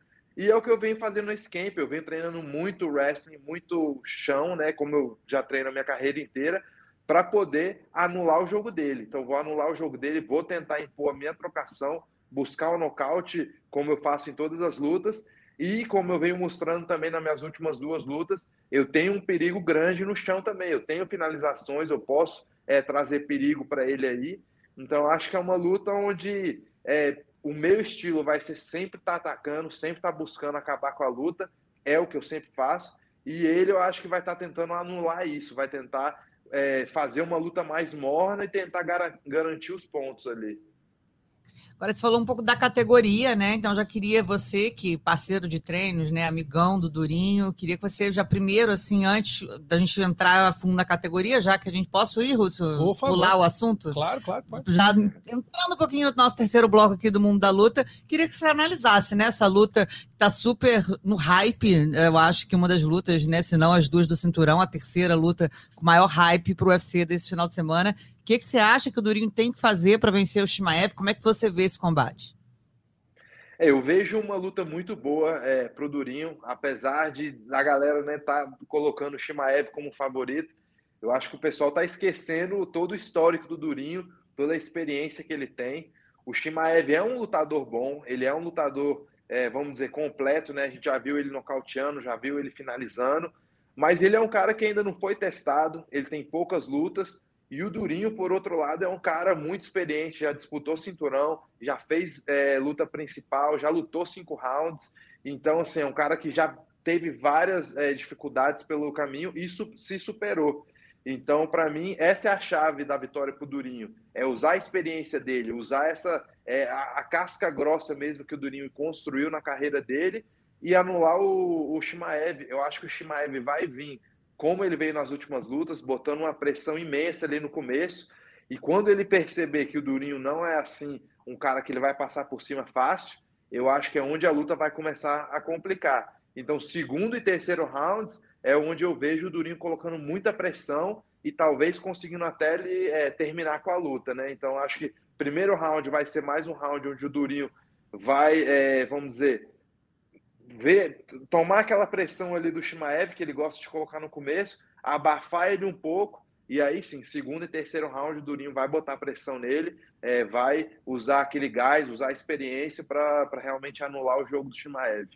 E é o que eu venho fazendo nesse camp. Eu venho treinando muito wrestling, muito chão, né? Como eu já treino a minha carreira inteira, para poder anular o jogo dele. Então, vou anular o jogo dele, vou tentar impor a minha trocação, buscar o nocaute, como eu faço em todas as lutas. E como eu venho mostrando também nas minhas últimas duas lutas, eu tenho um perigo grande no chão também. Eu tenho finalizações, eu posso é, trazer perigo para ele aí. Então, acho que é uma luta onde é, o meu estilo vai ser sempre estar tá atacando, sempre estar tá buscando acabar com a luta, é o que eu sempre faço. E ele, eu acho que vai estar tá tentando anular isso, vai tentar é, fazer uma luta mais morna e tentar gar garantir os pontos ali. Agora você falou um pouco da categoria, né? Então já queria você, que parceiro de treinos, né, amigão do Durinho, queria que você já primeiro, assim, antes da gente entrar a fundo na categoria, já que a gente possa ir, Russo, pular o assunto? Claro, claro, pode. Já entrando um pouquinho no nosso terceiro bloco aqui do Mundo da Luta, queria que você analisasse, né, essa luta tá super no hype, eu acho que uma das lutas, né, se não as duas do cinturão, a terceira luta com maior hype para o UFC desse final de semana, que, que você acha que o Durinho tem que fazer para vencer o Shimaev? Como é que você vê esse combate? É, eu vejo uma luta muito boa é, para o Durinho, apesar de a galera né, tá colocando o Shimaev como favorito. Eu acho que o pessoal está esquecendo todo o histórico do Durinho, toda a experiência que ele tem. O Shimaev é um lutador bom, ele é um lutador, é, vamos dizer, completo, né? A gente já viu ele nocauteando, já viu ele finalizando, mas ele é um cara que ainda não foi testado, ele tem poucas lutas, e o Durinho, por outro lado, é um cara muito experiente, já disputou cinturão, já fez é, luta principal, já lutou cinco rounds. Então, assim, é um cara que já teve várias é, dificuldades pelo caminho e su se superou. Então, para mim, essa é a chave da vitória para o Durinho. É usar a experiência dele, usar essa é, a, a, casca grossa mesmo que o Durinho construiu na carreira dele e anular o, o Shimaev. Eu acho que o Shimaev vai vir como ele veio nas últimas lutas, botando uma pressão imensa ali no começo. E quando ele perceber que o Durinho não é assim, um cara que ele vai passar por cima fácil, eu acho que é onde a luta vai começar a complicar. Então, segundo e terceiro rounds é onde eu vejo o Durinho colocando muita pressão e talvez conseguindo até ele é, terminar com a luta, né? Então, acho que primeiro round vai ser mais um round onde o Durinho vai, é, vamos dizer, ver, tomar aquela pressão ali do Shimaev, que ele gosta de colocar no começo, abafar ele um pouco, e aí sim, segundo e terceiro round, o Durinho vai botar pressão nele, é, vai usar aquele gás, usar a experiência para realmente anular o jogo do Shimaev.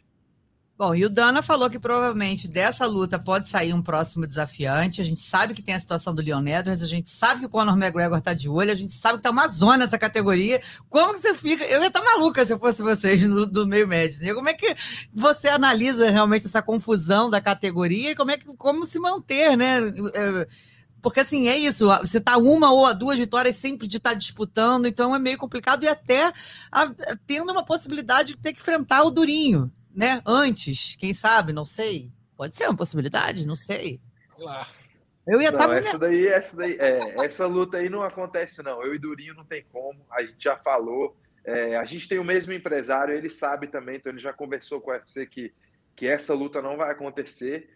Bom, e o Dana falou que provavelmente dessa luta pode sair um próximo desafiante. A gente sabe que tem a situação do Leon Edwards, a gente sabe que o Conor McGregor tá de olho, a gente sabe que tá uma zona essa categoria. Como que você fica? Eu ia estar tá maluca se eu fosse vocês no, do meio médio. Né? Como é que você analisa realmente essa confusão da categoria e como é que como se manter, né? É, porque assim, é isso, você tá uma ou duas vitórias sempre de estar tá disputando, então é meio complicado e até a, tendo uma possibilidade de ter que enfrentar o Durinho né? Antes, quem sabe, não sei. Pode ser uma possibilidade, não sei. Lá. Eu ia estar. Tá essa daí, essa daí, é, essa luta aí não acontece, não. Eu e Durinho não tem como. A gente já falou. É, a gente tem o mesmo empresário, ele sabe também, então ele já conversou com o UFC que, que essa luta não vai acontecer.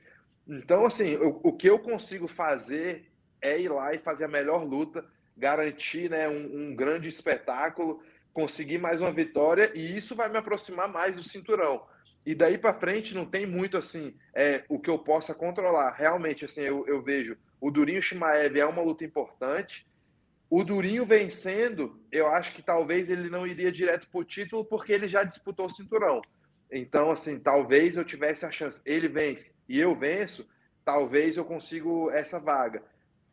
Então, assim, o, o que eu consigo fazer é ir lá e fazer a melhor luta, garantir né, um, um grande espetáculo, conseguir mais uma vitória, e isso vai me aproximar mais do cinturão. E daí para frente não tem muito assim é, o que eu possa controlar. Realmente, assim, eu, eu vejo o Durinho Shimaev é uma luta importante. O Durinho vencendo, eu acho que talvez ele não iria direto para o título porque ele já disputou o cinturão. Então, assim, talvez eu tivesse a chance. Ele vence e eu venço, talvez eu consigo essa vaga.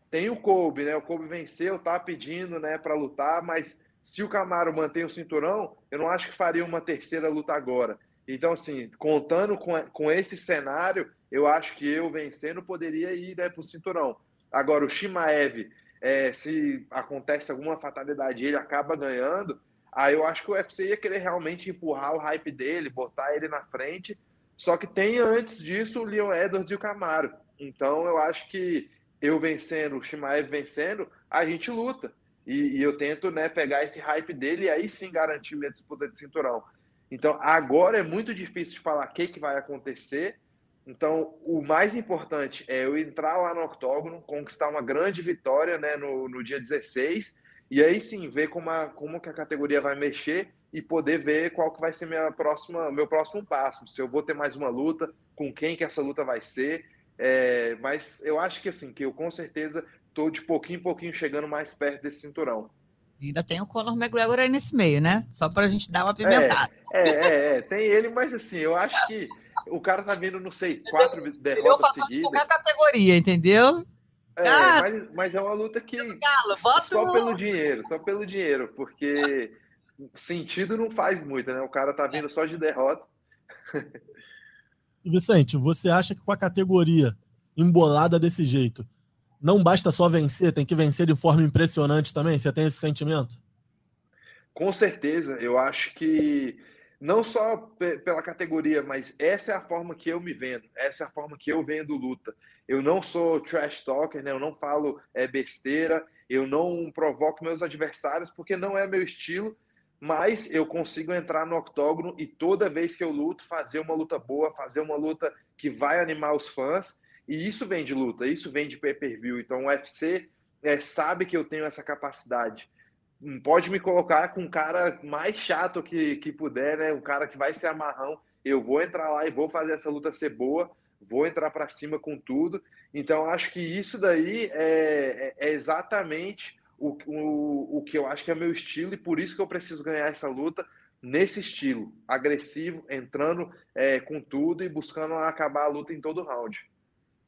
Tem o Kobe, né? O Kobe venceu, tá pedindo, né, para lutar, mas se o Camaro mantém o cinturão, eu não acho que faria uma terceira luta agora. Então, assim, contando com, com esse cenário, eu acho que eu vencendo poderia ir né, para o cinturão. Agora, o Shimaev, é, se acontece alguma fatalidade ele acaba ganhando, aí eu acho que o UFC ia querer realmente empurrar o hype dele, botar ele na frente. Só que tem antes disso o Leon Edwards e o Camaro. Então eu acho que eu vencendo, o Shimaev vencendo, a gente luta. E, e eu tento né, pegar esse hype dele e aí sim garantir minha disputa de cinturão. Então, agora é muito difícil de falar o que, que vai acontecer. Então, o mais importante é eu entrar lá no octógono, conquistar uma grande vitória né, no, no dia 16, e aí sim ver como, a, como que a categoria vai mexer e poder ver qual que vai ser minha próxima, meu próximo passo. Se eu vou ter mais uma luta, com quem que essa luta vai ser. É, mas eu acho que assim, que eu com certeza estou de pouquinho em pouquinho chegando mais perto desse cinturão. Ainda tem o Conor McGregor aí nesse meio, né? Só para a gente dar uma pimentada. É, é, é, é, tem ele, mas assim, eu acho que o cara tá vindo, não sei, quatro derrotas seguidas. Qualquer categoria, entendeu? É, ah, mas, mas, é uma luta que Galo, só pelo dinheiro, só pelo dinheiro, porque sentido não faz muito, né? O cara tá vindo só de derrota. Vicente, você acha que com a categoria embolada desse jeito, não basta só vencer, tem que vencer de forma impressionante também? Você tem esse sentimento? Com certeza, eu acho que não só pela categoria, mas essa é a forma que eu me vendo, essa é a forma que eu vendo luta. Eu não sou trash talker, né? eu não falo é, besteira, eu não provoco meus adversários porque não é meu estilo, mas eu consigo entrar no octógono e toda vez que eu luto, fazer uma luta boa, fazer uma luta que vai animar os fãs e isso vem de luta, isso vem de pay-per-view. Então o UFC é, sabe que eu tenho essa capacidade. Pode me colocar com um cara mais chato que, que puder, né? Um cara que vai ser amarrão. Eu vou entrar lá e vou fazer essa luta ser boa, vou entrar para cima com tudo. Então acho que isso daí é, é, é exatamente o, o, o que eu acho que é meu estilo e por isso que eu preciso ganhar essa luta nesse estilo, agressivo, entrando é, com tudo e buscando acabar a luta em todo round.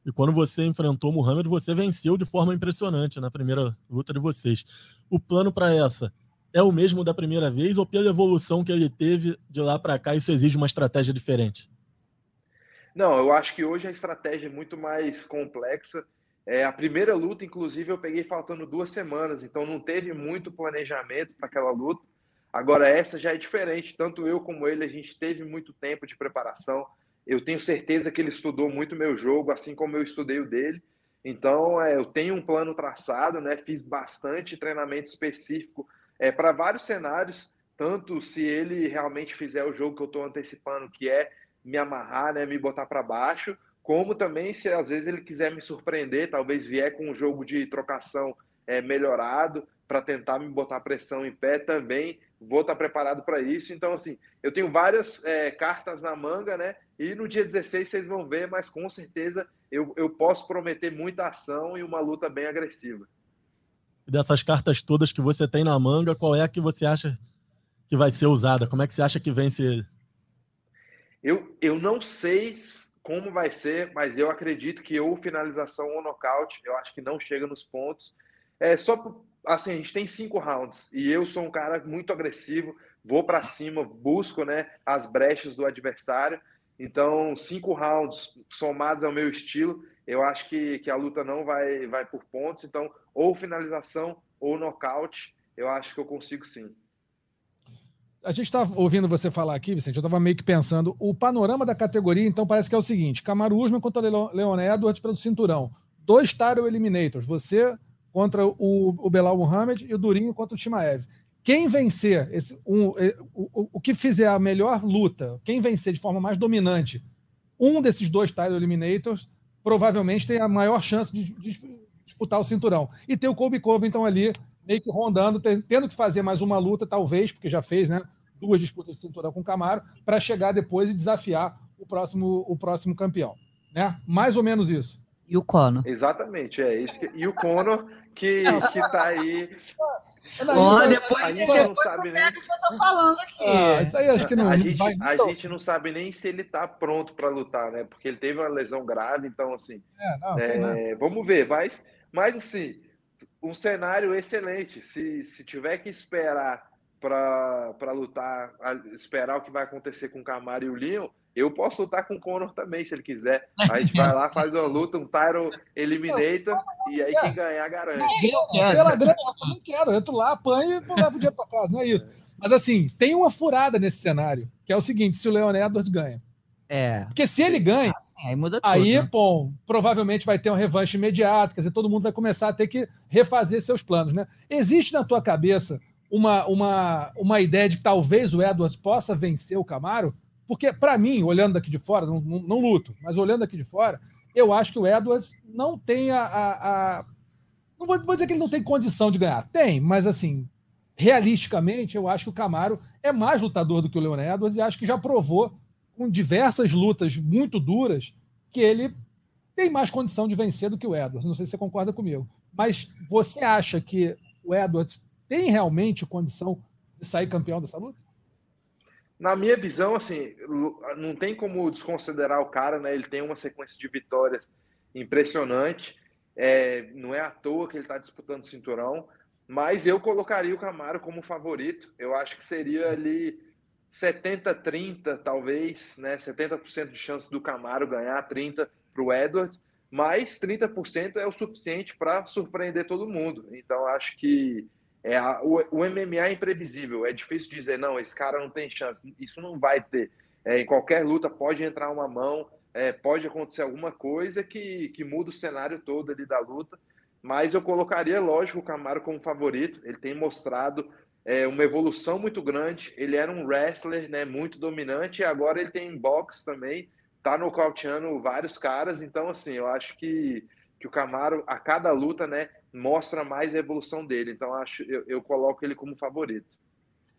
E quando você enfrentou Muhammad, você venceu de forma impressionante na primeira luta de vocês. O plano para essa é o mesmo da primeira vez ou pela evolução que ele teve de lá para cá, isso exige uma estratégia diferente? Não, eu acho que hoje a estratégia é muito mais complexa. É, a primeira luta, inclusive, eu peguei faltando duas semanas, então não teve muito planejamento para aquela luta. Agora, essa já é diferente. Tanto eu como ele, a gente teve muito tempo de preparação. Eu tenho certeza que ele estudou muito meu jogo, assim como eu estudei o dele. Então, é, eu tenho um plano traçado, né? Fiz bastante treinamento específico é, para vários cenários, tanto se ele realmente fizer o jogo que eu estou antecipando, que é me amarrar, né? Me botar para baixo, como também se às vezes ele quiser me surpreender, talvez vier com um jogo de trocação é, melhorado para tentar me botar pressão em pé também vou estar preparado para isso. Então, assim, eu tenho várias é, cartas na manga, né? E no dia 16 vocês vão ver, mas com certeza eu, eu posso prometer muita ação e uma luta bem agressiva. E dessas cartas todas que você tem na manga, qual é a que você acha que vai ser usada? Como é que você acha que vence Eu, eu não sei como vai ser, mas eu acredito que ou finalização ou nocaute, eu acho que não chega nos pontos. É só assim, a gente tem cinco rounds e eu sou um cara muito agressivo, vou para cima, busco, né, as brechas do adversário. Então, cinco rounds somados ao meu estilo, eu acho que, que a luta não vai, vai por pontos. Então, ou finalização ou nocaute, eu acho que eu consigo sim. A gente estava ouvindo você falar aqui, Vicente, eu estava meio que pensando, o panorama da categoria, então, parece que é o seguinte, Camaro Usman contra Leon Edwards pelo cinturão, dois title eliminators, você contra o, o Belal Muhammad e o Durinho contra o Timaev. Quem vencer, esse, um, o, o que fizer a melhor luta, quem vencer de forma mais dominante um desses dois title eliminators, provavelmente tem a maior chance de, de disputar o cinturão. E tem o Colby Covington ali meio que rondando, tendo que fazer mais uma luta, talvez, porque já fez, né? Duas disputas de cinturão com o Camaro, para chegar depois e desafiar o próximo, o próximo campeão. Né? Mais ou menos isso. E o Conor. Exatamente, é isso. Que... E o Conor que, que tá aí. Ó, depois, a gente depois não sabe nem... o que eu tô falando aqui. Ah, isso aí acho que não, a gente, vai. A gente não sabe nem se ele tá pronto para lutar, né? Porque ele teve uma lesão grave, então assim. É, não, é, vamos ver, mas, mas assim, um cenário excelente. Se, se tiver que esperar para lutar, esperar o que vai acontecer com o Camaro e o Leon, eu posso lutar com o Conor também, se ele quiser. A gente vai lá, faz uma luta, um Tyro Eliminator, e aí quem ganhar garante. Pela grana, eu também quero. Eu entro lá, apanho e levo o dinheiro para casa, não é isso. Mas assim, tem uma furada nesse cenário, que é o seguinte: se o Leon Edwards ganha. É. Porque se ele ganha, aí, muda tudo, aí né? bom, provavelmente vai ter uma revanche imediata, quer dizer, todo mundo vai começar a ter que refazer seus planos, né? Existe na tua cabeça uma, uma, uma ideia de que talvez o Edwards possa vencer o Camaro? Porque, para mim, olhando daqui de fora, não, não, não, luto, mas olhando daqui de fora, eu acho que o Edwards não tem a. a, a não vou, vou, dizer que ele não tem condição de ganhar. Tem, mas assim, realisticamente, eu acho que o Camaro é mais lutador do que o Leon Edwards e acho que já provou, com diversas lutas muito duras, que ele tem mais condição de vencer do que o Edwards. Não sei se você concorda comigo. Mas você acha que o Edwards tem realmente condição de sair campeão dessa luta? Na minha visão, assim, não tem como desconsiderar o cara, né? Ele tem uma sequência de vitórias impressionante. É, não é à toa que ele está disputando o cinturão, mas eu colocaria o Camaro como favorito. Eu acho que seria ali 70-30, talvez, né? 70% de chance do Camaro ganhar, 30% para o Edwards, mas 30% é o suficiente para surpreender todo mundo. Então, acho que é, a, o, o, MMA é imprevisível, é difícil dizer, não, esse cara não tem chance, isso não vai ter. É, em qualquer luta pode entrar uma mão, é, pode acontecer alguma coisa que, que muda o cenário todo ali da luta, mas eu colocaria, lógico, o Camaro como favorito, ele tem mostrado é, uma evolução muito grande, ele era um wrestler né, muito dominante, e agora ele tem boxe também, tá nocauteando vários caras, então assim, eu acho que, que o Camaro, a cada luta, né, mostra mais a evolução dele. Então, acho eu, eu coloco ele como favorito.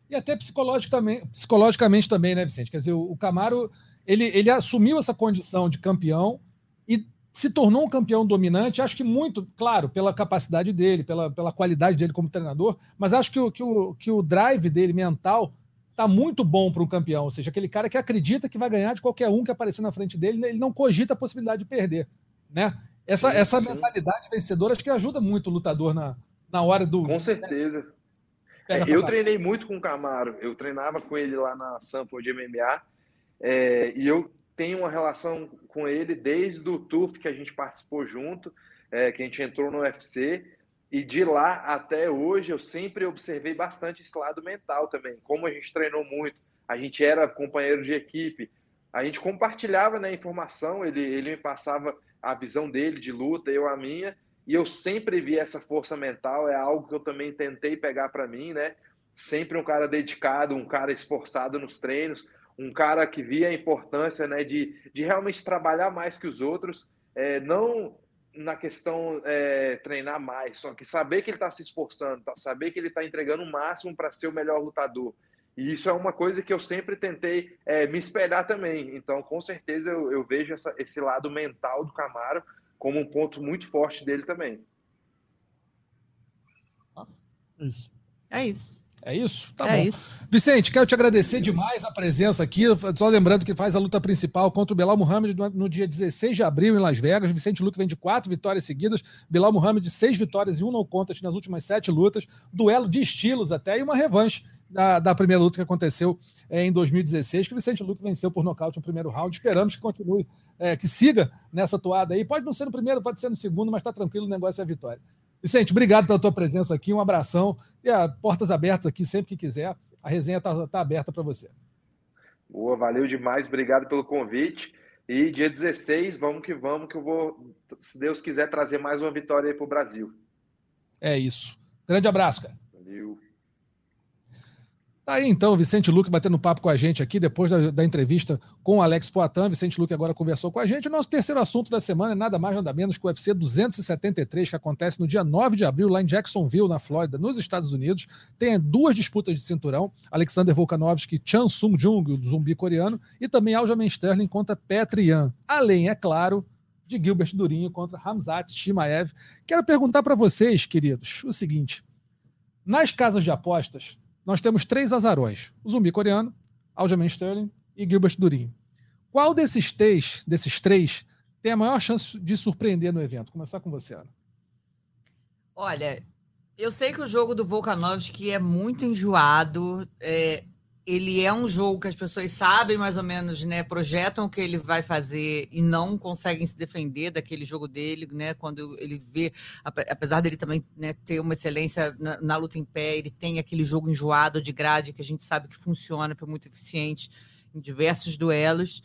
E até psicologicamente, psicologicamente também, né, Vicente? Quer dizer, o, Camaro ele, ele assumiu essa condição de campeão e se tornou um campeão dominante, acho que muito, claro, pela capacidade dele, pela, pela qualidade dele como treinador, mas acho que o, que o, que o drive dele mental está muito bom para um campeão, ou seja, aquele cara que acredita que vai ganhar de qualquer um que aparecer na frente dele, ele não cogita a possibilidade de perder, né? Essa, sim, essa sim. mentalidade vencedora acho que ajuda muito o lutador na, na hora do. Com certeza. Né? Eu treinei muito com o Camaro. Eu treinava com ele lá na Sanford MMA. É, e eu tenho uma relação com ele desde o TUF que a gente participou junto, é, que a gente entrou no UFC. E de lá até hoje eu sempre observei bastante esse lado mental também. Como a gente treinou muito, a gente era companheiro de equipe, a gente compartilhava né, informação, ele, ele me passava a visão dele de luta, eu a minha, e eu sempre vi essa força mental, é algo que eu também tentei pegar para mim, né? Sempre um cara dedicado, um cara esforçado nos treinos, um cara que via a importância, né, de, de realmente trabalhar mais que os outros, é, não na questão é, treinar mais, só que saber que ele está se esforçando, tá, saber que ele está entregando o máximo para ser o melhor lutador. E isso é uma coisa que eu sempre tentei é, me espelhar também. Então, com certeza, eu, eu vejo essa, esse lado mental do Camaro como um ponto muito forte dele também. Isso. É isso. É isso? Tá é bom. isso. Vicente, quero te agradecer demais a presença aqui. Só lembrando que faz a luta principal contra o Belal Muhammad no, dia 16 de abril em Las Vegas. Vicente Luque vem de quatro vitórias seguidas. Belal Muhammad seis vitórias e um não contest nas últimas sete lutas. Duelo de estilos até e uma revanche da, da primeira luta que aconteceu é, em 2016, que o Vicente Luque venceu por nocaute no primeiro round. Esperamos que continue, é, que siga nessa toada aí. Pode não ser no primeiro, pode ser no segundo, mas está tranquilo, o negócio é a vitória. Vicente, obrigado pela tua presença aqui, um abração. E a portas abertas aqui sempre que quiser. A resenha está tá aberta para você. Boa, valeu demais, obrigado pelo convite. E dia 16, vamos que vamos, que eu vou, se Deus quiser, trazer mais uma vitória aí para o Brasil. É isso. Grande abraço, cara. Valeu. Tá aí então, Vicente Luque batendo papo com a gente aqui, depois da, da, entrevista com o Alex Poitin. Vicente Luque agora conversou com a gente. O nosso terceiro assunto da semana é nada mais nada menos que o UFC 273, que acontece no dia 9 de abril, lá em Jacksonville, na Flórida, nos Estados Unidos. Tem duas disputas de cinturão: Alexander Volkanovski, Chan Sung Jung, o zumbi coreano, e também Aljamain Sterling contra Petrian. Além, é claro, de Gilbert Durinho contra Hamzat Shimaev. Quero perguntar para vocês, queridos, o seguinte: nas casas de apostas, nós temos três azarões: o zumbi coreano, Aljamain Sterling e Gilbert Durinho. Qual desses três, desses três tem a maior chance de surpreender no evento? Começar com você, Ana. Olha, eu sei que o jogo do Volkanovski é muito enjoado. É, ele é um jogo que as pessoas sabem mais ou menos, né? Projetam o que ele vai fazer e não conseguem se defender daquele jogo dele, né? Quando ele vê, apesar dele também né, ter uma excelência na, na, luta em pé, ele tem aquele jogo enjoado de grade que a gente sabe que funciona, foi muito eficiente em diversos duelos.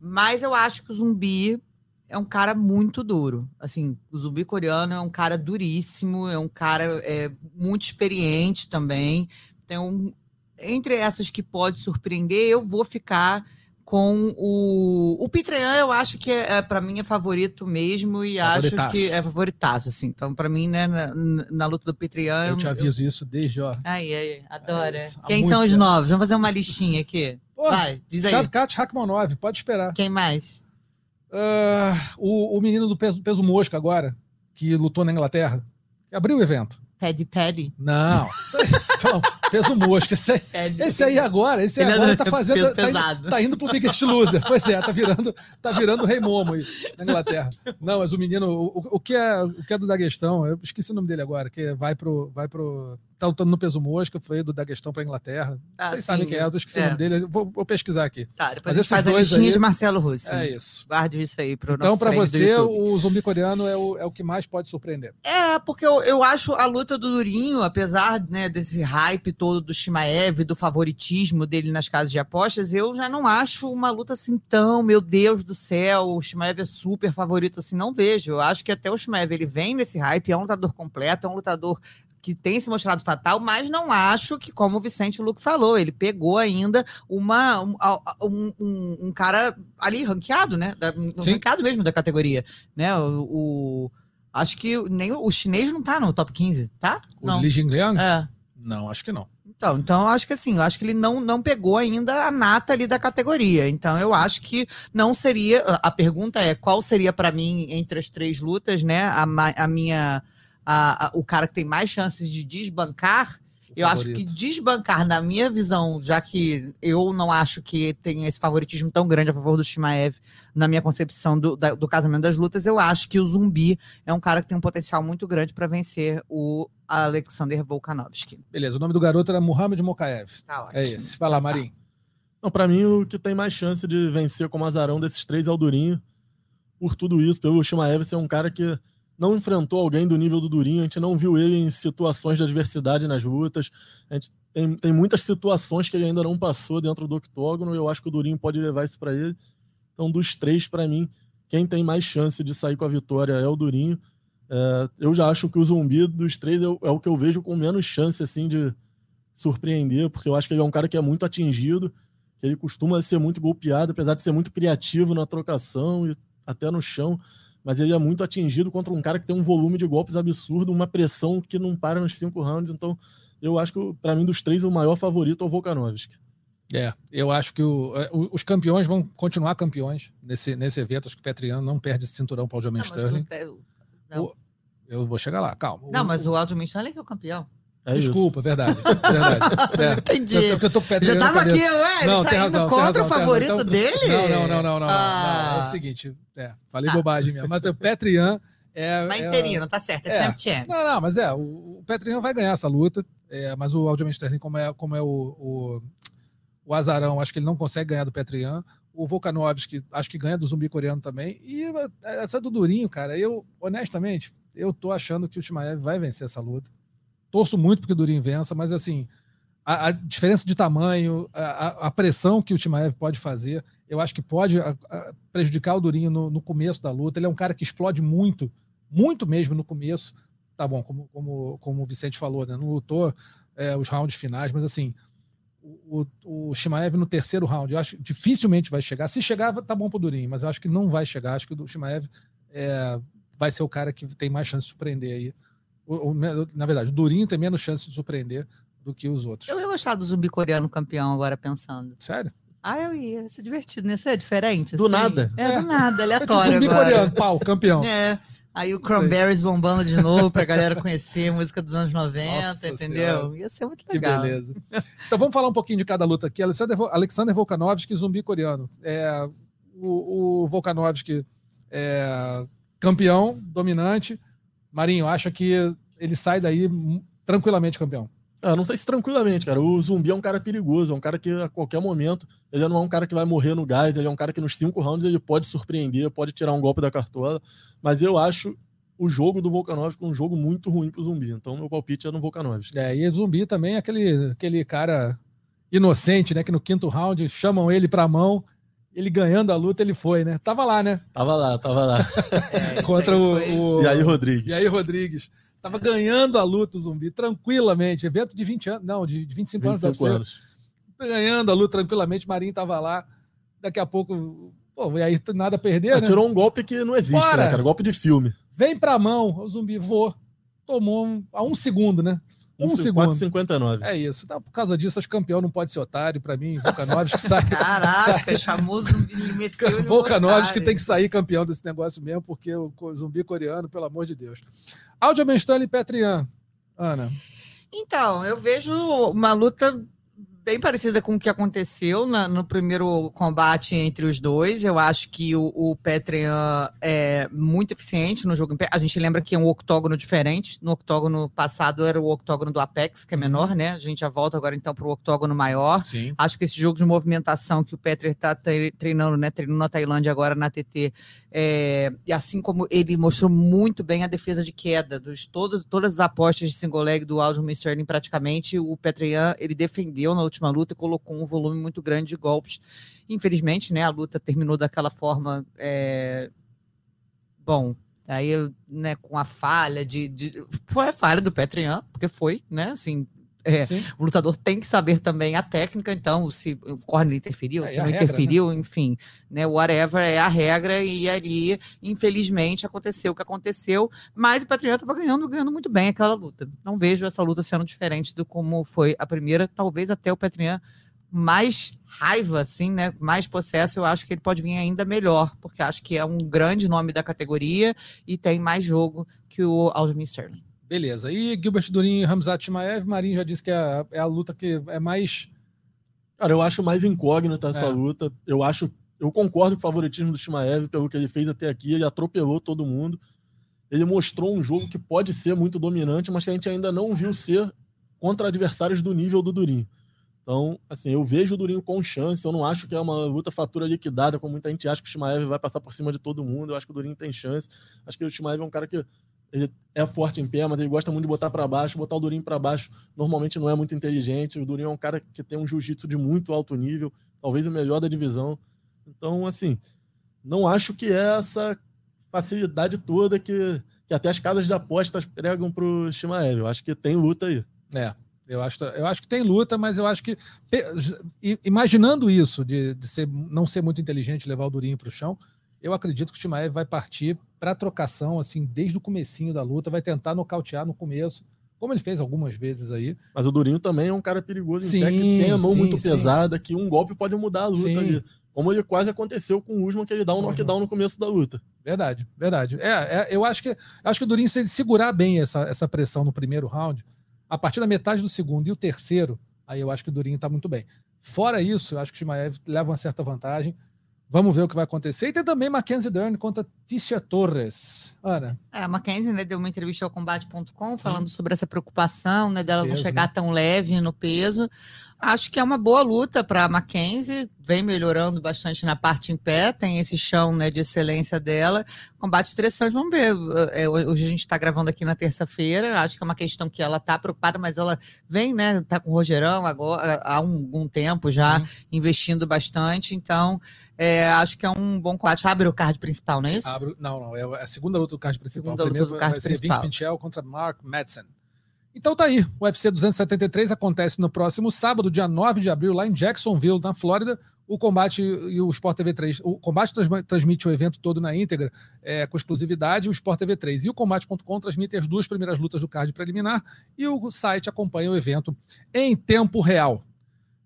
Mas eu acho que o zumbi é um cara muito duro. Assim, o zumbi coreano é um cara duríssimo, é um cara é, muito experiente também. Tem um, entre essas que pode surpreender, eu vou ficar com o o Pitrean, eu acho que é, é para mim é favorito mesmo e acho que é favoritaço assim. Então para mim, né, na, na, luta do Pitrean, eu, te aviso eu... isso desde ó. Aí, aí, adora. É Quem são os novos? Vamos fazer uma listinha aqui. Pô, Vai, diz aí. Shavkat Rakhmonov, pode esperar. Quem mais? Uh, o, o menino do peso, peso mosca agora, que lutou na Inglaterra, abriu o evento. Paddy Paddy? Não, não, peso mosca. Esse aí, esse aí agora, esse aí agora tá fazendo. Tá indo, tá indo pro Biggest Loser. Pois é, tá virando, tá virando Rei Momo aí na Inglaterra. Não, mas o menino, o, o, que é, o que é do Daguestão, eu esqueci o nome dele agora, que vai pro, vai pro tá lutando no peso mosca, foi do Daguestão para Inglaterra. Ah, Vocês sim. sabem quem é, eu esqueci é. o nome dele, vou, vou, pesquisar aqui. Tá, depois Mas a faz a listinha aí, de Marcelo Russo. É isso. Guarde isso aí pro Então, para você, o zumbi coreano é o, é o que mais pode surpreender. É, porque eu, eu acho a luta do Durinho, apesar né, desse hype todo do Shimaev, do favoritismo dele nas casas de apostas, eu já não acho uma luta assim tão, meu Deus do céu, o Shimaev é super favorito, assim, não vejo. Eu acho que até o Shimaev, ele vem nesse hype, é um lutador completo, é um lutador que tem se mostrado fatal, mas não acho que, como o Vicente Luque falou, ele pegou ainda uma, um, um, um cara ali ranqueado, né? Da, ranqueado mesmo da categoria. Né? O, o, acho que nem o chinês não tá no top 15, tá? O não. Li Jingliang? É. Não, acho que não. Então, então eu acho que assim, eu acho que ele não, não pegou ainda a nata ali da categoria. Então, eu acho que não seria. A pergunta é qual seria para mim entre as três lutas, né? A, a minha a, a, o cara que tem mais chances de desbancar, eu acho que desbancar, na minha visão, já que eu não acho que tem esse favoritismo tão grande a favor do Shimaev, na minha concepção do, da, do casamento das lutas, eu acho que o Zumbi é um cara que tem um potencial muito grande para vencer o Alexander Volkanovski. Beleza, o nome do garoto era Muhammad Mokaev. Tá é esse. Vai lá, Marinho. Não, para mim, o que tem mais chance de vencer como azarão desses três é o Durinho. Por tudo isso, pelo Shimaev ser um cara que não enfrentou alguém do nível do Durinho, a gente não viu ele em situações de adversidade nas lutas. A gente tem, tem muitas situações que ele ainda não passou dentro do octógono, e eu acho que o Durinho pode levar isso para ele. Então, dos três, para mim, quem tem mais chance de sair com a vitória é o Durinho. É, eu já acho que o zumbi dos três é, é, o que eu vejo com menos chance assim de surpreender, porque eu acho que ele é um cara que é muito atingido, que ele costuma ser muito golpeado, apesar de ser muito criativo na trocação e até no chão mas ele é muito atingido contra um cara que tem um volume de golpes absurdo, uma pressão que não para nos cinco rounds. Então, eu acho que, para mim, dos três, o maior favorito é o Volkanovski. É, eu acho que o, é, os campeões vão continuar campeões nesse, nesse evento. Acho que o Petriano não perde esse cinturão para o Aljamain Sterling. O, eu vou chegar lá, calma. Não, o, mas o Aljamain Sterling é o campeão. É Desculpa, verdade. verdade. É. Entendi. Eu, eu tô Já tava aqui, ué, não, tá indo razão, contra razão, o favorito então, dele? Não, não, não, não, não, ah. não, É o seguinte, é, falei ah. bobagem mesmo. Mas o Petrian é. Mas é, inteirinho, não tá certo, é, é champ champ. Não, não, mas é, o, o Petrian vai ganhar essa luta. É, mas o Aljamain Sterling, como é, como é o, o, o Azarão, acho que ele não consegue ganhar do Petrian. O Volkanovski, acho que ganha do zumbi coreano também. E essa do Durinho, cara, eu, honestamente, eu tô achando que o Shimaev vai vencer essa luta. Torço muito porque o Durinho vença, mas assim, a, a diferença de tamanho, a, a, pressão que o Shimaev pode fazer, eu acho que pode a, prejudicar o Durinho no, no, começo da luta. Ele é um cara que explode muito, muito mesmo no começo. Tá bom, como, como, como o Vicente falou, né? Não lutou é, os rounds finais, mas assim, o, o Shimaev no terceiro round, eu acho que dificilmente vai chegar. Se chegar, tá bom pro Durinho, mas eu acho que não vai chegar. Acho que o Shimaev é, vai ser o cara que tem mais chance de surpreender aí. O, o, na verdade, o Durinho tem menos chance de surpreender do que os outros. Eu ia gostar do zumbi coreano campeão agora pensando. Sério? Ah, eu ia. Ser divertido, né? Isso é diferente. Do assim. nada. É, é, do nada, aleatório. É zumbi agora. coreano, pau, campeão. É. Aí o Cranberries bombando de novo pra galera conhecer música dos anos 90, Nossa entendeu? Senhora. Ia ser muito legal. Que beleza. Então vamos falar um pouquinho de cada luta aqui. Alexander, Alexander Volkanovski, zumbi coreano. É, o, o Volkanovski é campeão, dominante. Marinho, acha que ele sai daí tranquilamente campeão? Ah, não sei se tranquilamente, cara. O zumbi é um cara perigoso, é um cara que a qualquer momento ele não é um cara que vai morrer no gás, ele é um cara que nos cinco rounds ele pode surpreender, pode tirar um golpe da cartola. Mas eu acho o jogo do Volkanovski um jogo muito ruim pro zumbi. Então meu palpite é no Volkanovski. É, e o zumbi também é aquele, aquele cara inocente, né? Que no quinto round chamam ele pra mão. Ele ganhando a luta, ele foi, né? Tava lá, né? Tava lá, tava lá. É, Contra o, o. E aí, Rodrigues. E aí, Rodrigues. Tava ganhando a luta o zumbi, tranquilamente. Evento de 20 anos, não, de 25, 25 anos. anos. Ganhando a luta tranquilamente, Marinho tava lá. Daqui a pouco, pô, e aí nada a perder, ah, né? Tirou um golpe que não existe, Fora. né, cara? Golpe de filme. Vem pra mão, o zumbi voou. Tomou um, a um segundo, né? Um, segundo. 4,59. É isso. Então, por causa disso, acho que campeão não pode ser otário. Para mim, Volkanovski que sai. Caraca, sai, chamou zumbi meteu Volkanovski que tem que sair campeão desse negócio mesmo, porque o zumbi coreano, pelo amor de Deus. Aljamain Stanley e Petrian. Ana. Então, eu vejo uma luta bem parecida com o que aconteceu na, no primeiro combate entre os dois. Eu acho que o, o Petrian é muito eficiente no jogo. A gente lembra que é um octógono diferente. No octógono passado era o octógono do Apex, que é menor, né? A gente já volta agora então para o octógono maior. Sim. Acho que esse jogo de movimentação que o Petrian está treinando, né? Treinando na Tailândia agora na TT. É, e assim como ele mostrou muito bem a defesa de queda, dos, todos, todas as apostas de single leg do Aljamain Sterling praticamente, o Petrian ele defendeu na última última luta e colocou um volume muito grande de golpes. Infelizmente, né, a luta terminou daquela forma. É... Bom, aí né, com a falha de, de, Foi a falha do Petrian, porque foi, né? Assim, é, o lutador tem que saber também a técnica, então, se o corner interferiu, é, se não regra, interferiu, né? enfim, né? Whatever é a regra, e ali, infelizmente, aconteceu o que aconteceu, mas o Patriota estava ganhando, ganhando muito bem aquela luta. Não vejo essa luta sendo diferente do como foi a primeira, talvez até o Patriota mais raiva, assim, né? Mais processo, eu acho que ele pode vir ainda melhor, porque acho que é um grande nome da categoria e tem mais jogo que o Aljamain Sterling. Beleza. E Gilbert Durin e Ramzat Chimaev, Marinho já disse que é, é, a luta que é mais. Cara, eu acho mais incógnita essa é. luta. Eu acho. Eu concordo com o favoritismo do Chimaev pelo que ele fez até aqui. Ele atropelou todo mundo. Ele mostrou um jogo que pode ser muito dominante, mas que a gente ainda não viu ser contra adversários do nível do Durinho. Então, assim, eu vejo o Durinho com chance. Eu não acho que é uma luta fatura liquidada, como muita gente acha que o Shimaev vai passar por cima de todo mundo. Eu acho que o Durinho tem chance. Acho que o Shimaev é um cara que ele é forte em pé, mas ele gosta muito de botar para baixo. Botar o Durinho para baixo normalmente não é muito inteligente. O Durinho é um cara que tem um jiu-jitsu de muito alto nível, talvez o melhor da divisão. Então, assim, não acho que é essa facilidade toda que, que até as casas de apostas pregam pro Shimaev. Eu acho que tem luta aí. É, eu acho, eu acho que tem luta, mas eu acho que imaginando isso de, de ser, não ser muito inteligente levar o Durinho para o chão, eu acredito que o Shimaev vai partir para trocação, assim, desde o comecinho da luta, vai tentar nocautear no começo, como ele fez algumas vezes aí. Mas o Durinho também é um cara perigoso, sim, que tem a mão sim, muito sim. pesada, que um golpe pode mudar a luta ali. Como ele quase aconteceu com o Usman, que ele dá um uhum. knockdown no começo da luta. Verdade, verdade. É, é, eu acho que acho que o Durinho, se ele segurar bem essa, essa pressão no primeiro round, A partir da metade do segundo e o terceiro, aí eu acho que o Durinho está muito bem. Fora isso, eu acho que o Shimaev leva uma certa vantagem. Vamos ver o que vai acontecer. E tem também Mackenzie Dern contra Tícia Torres. Ana. É, a Mackenzie né, deu uma entrevista ao combate.com falando sobre essa preocupação né, dela Peso, não chegar né? tão leve no peso. Acho que é uma boa luta para a Mackenzie, vem melhorando bastante na parte em pé, tem esse chão né, de excelência dela. Combate interessante, vamos ver. É, hoje a gente está gravando aqui na terça-feira, acho que é uma questão que ela está preocupada, mas ela vem, né? Tá com o Rogerão agora há um, algum tempo já, Uhum. investindo bastante, então é, acho que é um bom combate. Abre o card principal, não é isso? Abro- não, não, é a segunda luta do card principal. Segunda luta do vai card ser Vin principal. Pinchel contra Mark Madsen. Então tá aí, o UFC 273 acontece no próximo sábado, dia 9 de abril, lá em Jacksonville, na Flórida. O combate e o Sport TV 3. O combate transmite o evento todo na íntegra, é, com exclusividade, o Sport TV 3 e o combate.com transmitem as duas primeiras lutas do card preliminar e o site acompanha o evento em tempo real.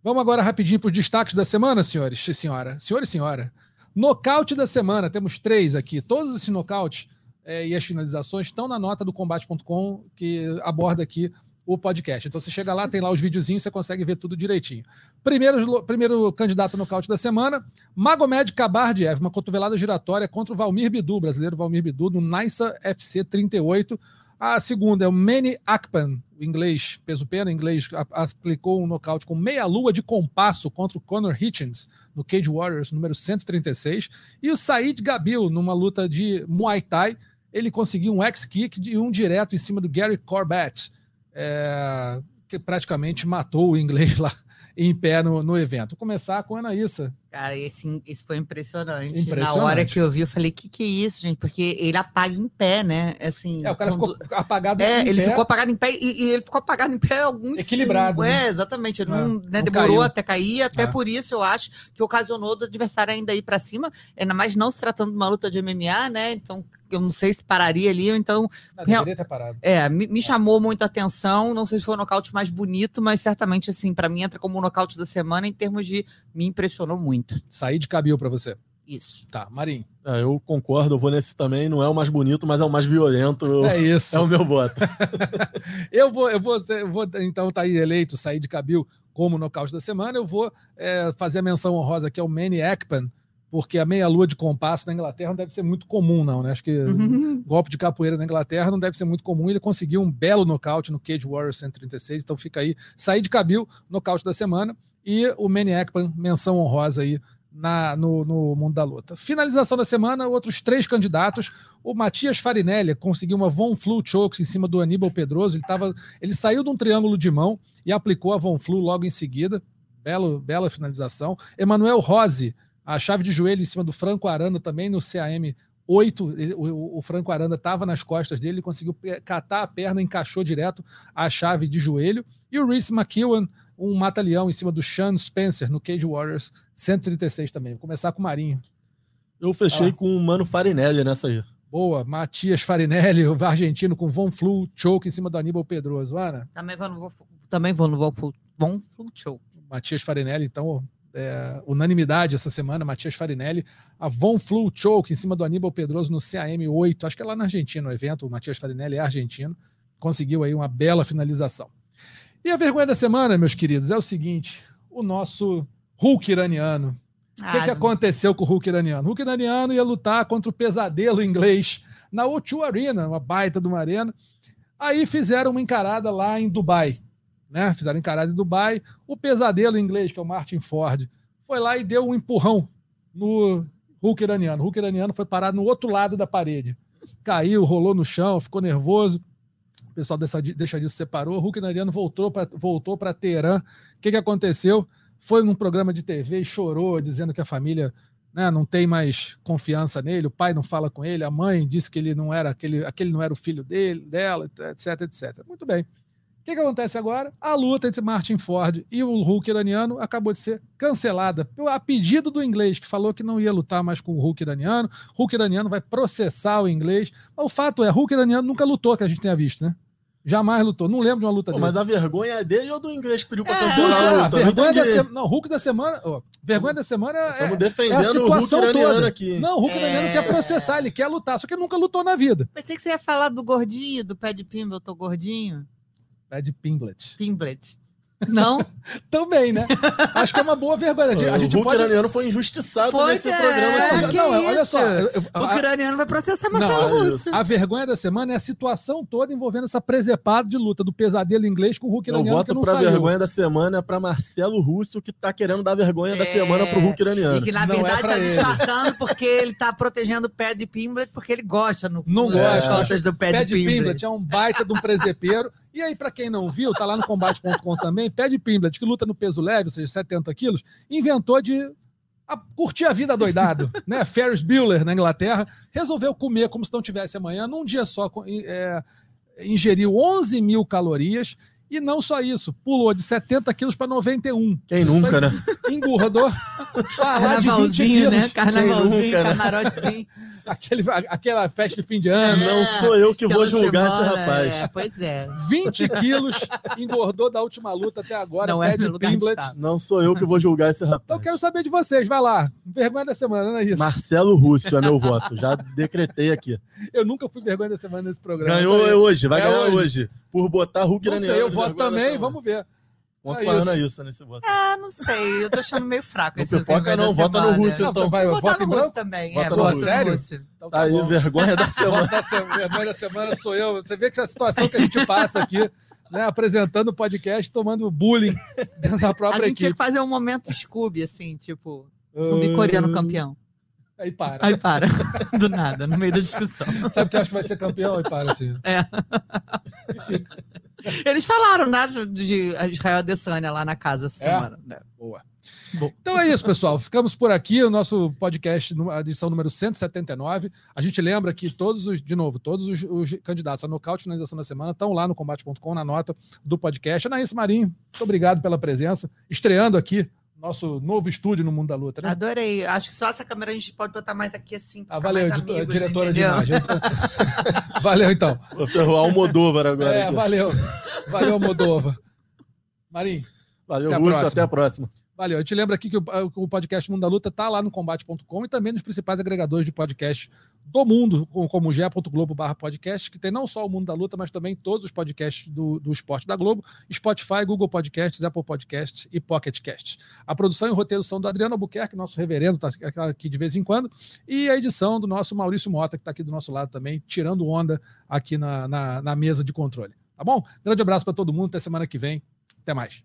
Vamos agora rapidinho para os destaques da semana, senhores e senhora. Senhor e senhora. Nocaute da semana, temos três aqui. Todos esses nocautes é, e as finalizações estão na nota do combate.com que aborda aqui o podcast. Então você chega lá, tem lá os videozinhos, você consegue ver tudo direitinho. Primeiro, primeiro candidato nocaute da semana, Magomed Kabardiev, uma cotovelada giratória contra o Valmir Bidu, brasileiro Valmir Bidu, no Naisa FC 38. A segunda é o Manny Akpan, inglês, peso pena, inglês, aplicou um nocaute com meia lua de compasso contra o Conor Hitchens no Cage Warriors, número 136. E o Said Gabil, numa luta de Muay Thai, ele conseguiu um X-kick e um direto em cima do Gary Corbett, é, que praticamente matou o inglês lá em pé no, no evento. Vou começar com a Anaísa. Cara, esse, esse foi impressionante. Impressionante. Na hora que eu vi, eu falei, que que é isso, gente? Porque ele apaga em pé, né? Assim, É, o cara ficou apagado É, em ele pé. ficou apagado em pé e, e ele ficou apagado em pé alguns Equilibrado, É, né? exatamente. Ele É, não, né, não demorou caiu. até cair, até É. por isso eu acho que ocasionou do adversário ainda ir pra cima, ainda mais não se tratando de uma luta de MMA, né? Então, eu não sei se pararia ali, ou então Ah, deveria ter parado. é, me, me chamou muito a atenção. Não sei se foi o nocaute mais bonito, mas certamente, assim, para mim entra como o nocaute da semana em termos de me impressionou muito. Sair de cabelo para você. Isso. Tá, Marinho. É, eu concordo, eu vou nesse também. Não é o mais bonito, mas é o mais violento. Eu- É isso. É o meu voto. Eu vou, eu vou, eu vou então tá aí eleito, sair de Cabil como nocaute da semana. Eu vou é, fazer a menção honrosa aqui ao Manny Ekpan, porque a meia-lua de compasso na Inglaterra não deve ser muito comum, não, né? Acho que Uhum. golpe de capoeira na Inglaterra não deve ser muito comum. Ele conseguiu um belo nocaute no Cage Warriors 136, então fica aí, sair de Cabil, nocaute da semana, e o Manny Ekpan, menção honrosa aí na, no, no mundo da luta. Finalização da semana, outros três candidatos. O Matias Farinelli conseguiu uma Von Flu Chokes em cima do Aníbal Pedroso. Ele, tava, ele saiu de um triângulo de mão e aplicou a Von Flu logo em seguida. Belo, bela finalização. Emanuel Rose, a chave de joelho em cima do Franco Aranda também no CAM 8. Ele- O, o Franco Aranda estava nas costas dele, ele conseguiu catar a perna, encaixou direto a chave de joelho. E o Reese McEwen, um mata-leão em cima do Sean Spencer no Cage Warriors 136 também. Vou começar com o Marinho. Eu fechei Ah. com o Mano Farinelli nessa aí. Boa, Matias Farinelli, o argentino com Von Flu, choke em cima do Aníbal Pedroso. Ana, Também vou no vou, também vou no vou, vão show. Matias Farinelli, então, é, unanimidade essa semana, Matias Farinelli. A Von Flu choke em cima do Aníbal Pedroso no CAM 8, acho que é lá na Argentina o evento, o Matias Farinelli é argentino, conseguiu aí uma bela finalização. E a vergonha da semana, meus queridos, é o seguinte, o nosso Hulk iraniano. O que, que aconteceu com o Hulk iraniano? O Hulk iraniano ia lutar contra o pesadelo inglês na O2 Arena, uma baita de uma arena. Aí fizeram uma encarada lá em Dubai. Né? Fizeram encarada em Dubai. O pesadelo inglês, que é o Martin Ford, foi lá e deu um empurrão no Hulk iraniano. O Hulk iraniano foi parar no outro lado da parede. Caiu, rolou no chão, ficou nervoso. O pessoal dessa, deixa disso separou. Hulk iraniano voltou para voltou Teherã. O que, que aconteceu? foi num programa de TV e chorou, dizendo que a família né, não tem mais confiança nele, o pai não fala com ele, a mãe disse que ele não era aquele, aquele não era o filho dele, dela, etc, etc. Muito bem. O que, que acontece agora? A luta entre Martin Ford e o Hulk iraniano acabou de ser cancelada a pedido do inglês, que falou que não ia lutar mais com o Hulk iraniano. Hulk iraniano vai processar o inglês. Mas o fato é, Hulk iraniano nunca lutou, que a gente tenha visto, né? Jamais lutou. Não lembro de uma luta Pô, dele. mas a vergonha é dele ou do inglês que pediu pra É, cancelar a luta? Não vergonha da semana. Não, Hulk da semana. ó, vergonha da semana é. Estamos é a defendendo o Hulk situação iraniano toda. aqui. Não, o Hulk É. iraniano quer processar, ele quer lutar, só que nunca lutou na vida. Pensei que você ia falar do gordinho, do pé de pimba, eu tô gordinho. Pad Pimblet. Pimblet. Não? Também, né? Acho que é uma boa vergonha. A gente, o pode. iraniano foi injustiçado Foi, nesse é, programa. que não, olha isso? só. eu- eu- O a- ucraniano vai processar Não, Marcelo é Russo. A vergonha da semana é a situação toda envolvendo essa presepada de luta do pesadelo inglês com o Hulk Eu iraniano que voto não pra saiu. vergonha da semana pra Marcelo Russo, que tá querendo dar vergonha da É, semana pro Hulk E que, na Não é verdade, pra tá ele. disfarçando porque ele tá protegendo o pé de Pimblet, porque ele gosta no Não gosta, costas do pé, Pad de Pimblet. Pimblet é um baita de um presepeiro. E aí, pra quem não viu, tá lá no combate.com também. Pad Pimblet, que luta no peso leve, ou seja, 70 quilos, inventou de a- curtir a vida doidado. né? Ferris Bueller, na Inglaterra, resolveu comer como se não tivesse amanhã, num dia só. é, ingeriu 11 mil calorias. E não só isso, pulou de 70 quilos para 91. Quem nunca, né? Engordou. Tá lá de 20 Carnavalzinho, né? Carnavalzinho, nunca, né? camarotezinho. Aquele, aquela festa de fim de ano. Não sou eu que vou julgar esse semana, rapaz. É, pois é. 20 quilos, engordou da última luta até agora, Não é de Pimblet. Não sou eu que vou julgar esse Então rapaz. eu quero saber de vocês, vai lá. Vergonha da semana, não é isso? Marcelo Russo é meu voto. Já decretei aqui. Eu nunca fui vergonha da semana nesse programa. Ganhou Então, é hoje, vai É ganhar hoje. hoje. Por botar Hulk Não sei, eu de voto também, vamos ver. Conto É com a Ana isso. isso nesse voto. Ah, não sei. Eu tô achando meio fraco esse pipoca não, vota no semana. Russo, Não, então. vai, vota no Russo também. Vota é, no no Sério? Então tá Aí, bom. vergonha da semana. da vergonha da semana sou eu. Você vê que essa situação que a gente passa aqui, né, apresentando o podcast, tomando bullying dentro da A própria gente tinha equipe. que fazer um momento Scooby, assim, tipo, zumbi coreano campeão. Aí para. Aí para. Do nada, no meio da discussão. Sabe que eu acho que vai ser campeão? Aí para assim. É. Eles falaram, né, de Israel Adesanya lá na casa essa É? semana. né? Boa. Bom. Então é isso, pessoal. Ficamos por aqui, o nosso podcast, a edição número 179. A gente lembra que todos os, de novo, todos os, os candidatos a nocaute finalização da semana estão lá no combate.com, na nota do podcast. Anaíse Marinho, muito obrigado pela presença. Estreando aqui nosso novo estúdio no Mundo da Luta, né? Adorei. Acho que só essa câmera a gente pode botar mais aqui assim. Ah, valeu, amigos, diretora entendeu? de imagem. valeu, então. Vou ferrar Almodóvar agora. É, aqui. valeu. Valeu, Moldova. Marinho. Valeu, Até Russo. Até a próxima. Valeu. Eu te lembro aqui que o, podcast Mundo da Luta tá lá no combate.com e também nos principais agregadores de podcast do mundo, como, o barra podcast, que tem não só o Mundo da Luta, mas também todos os podcasts do, do esporte da Globo, Spotify, Google Podcasts, Apple Podcasts e Pocket Casts. A produção e o roteiro são do Adriano Albuquerque, nosso reverendo, tá aqui de vez em quando, e a edição do nosso Maurício Mota, que está aqui do nosso lado também, tirando onda aqui na, na, na mesa de controle. Tá bom? Grande abraço para todo mundo, até semana que vem. Até mais.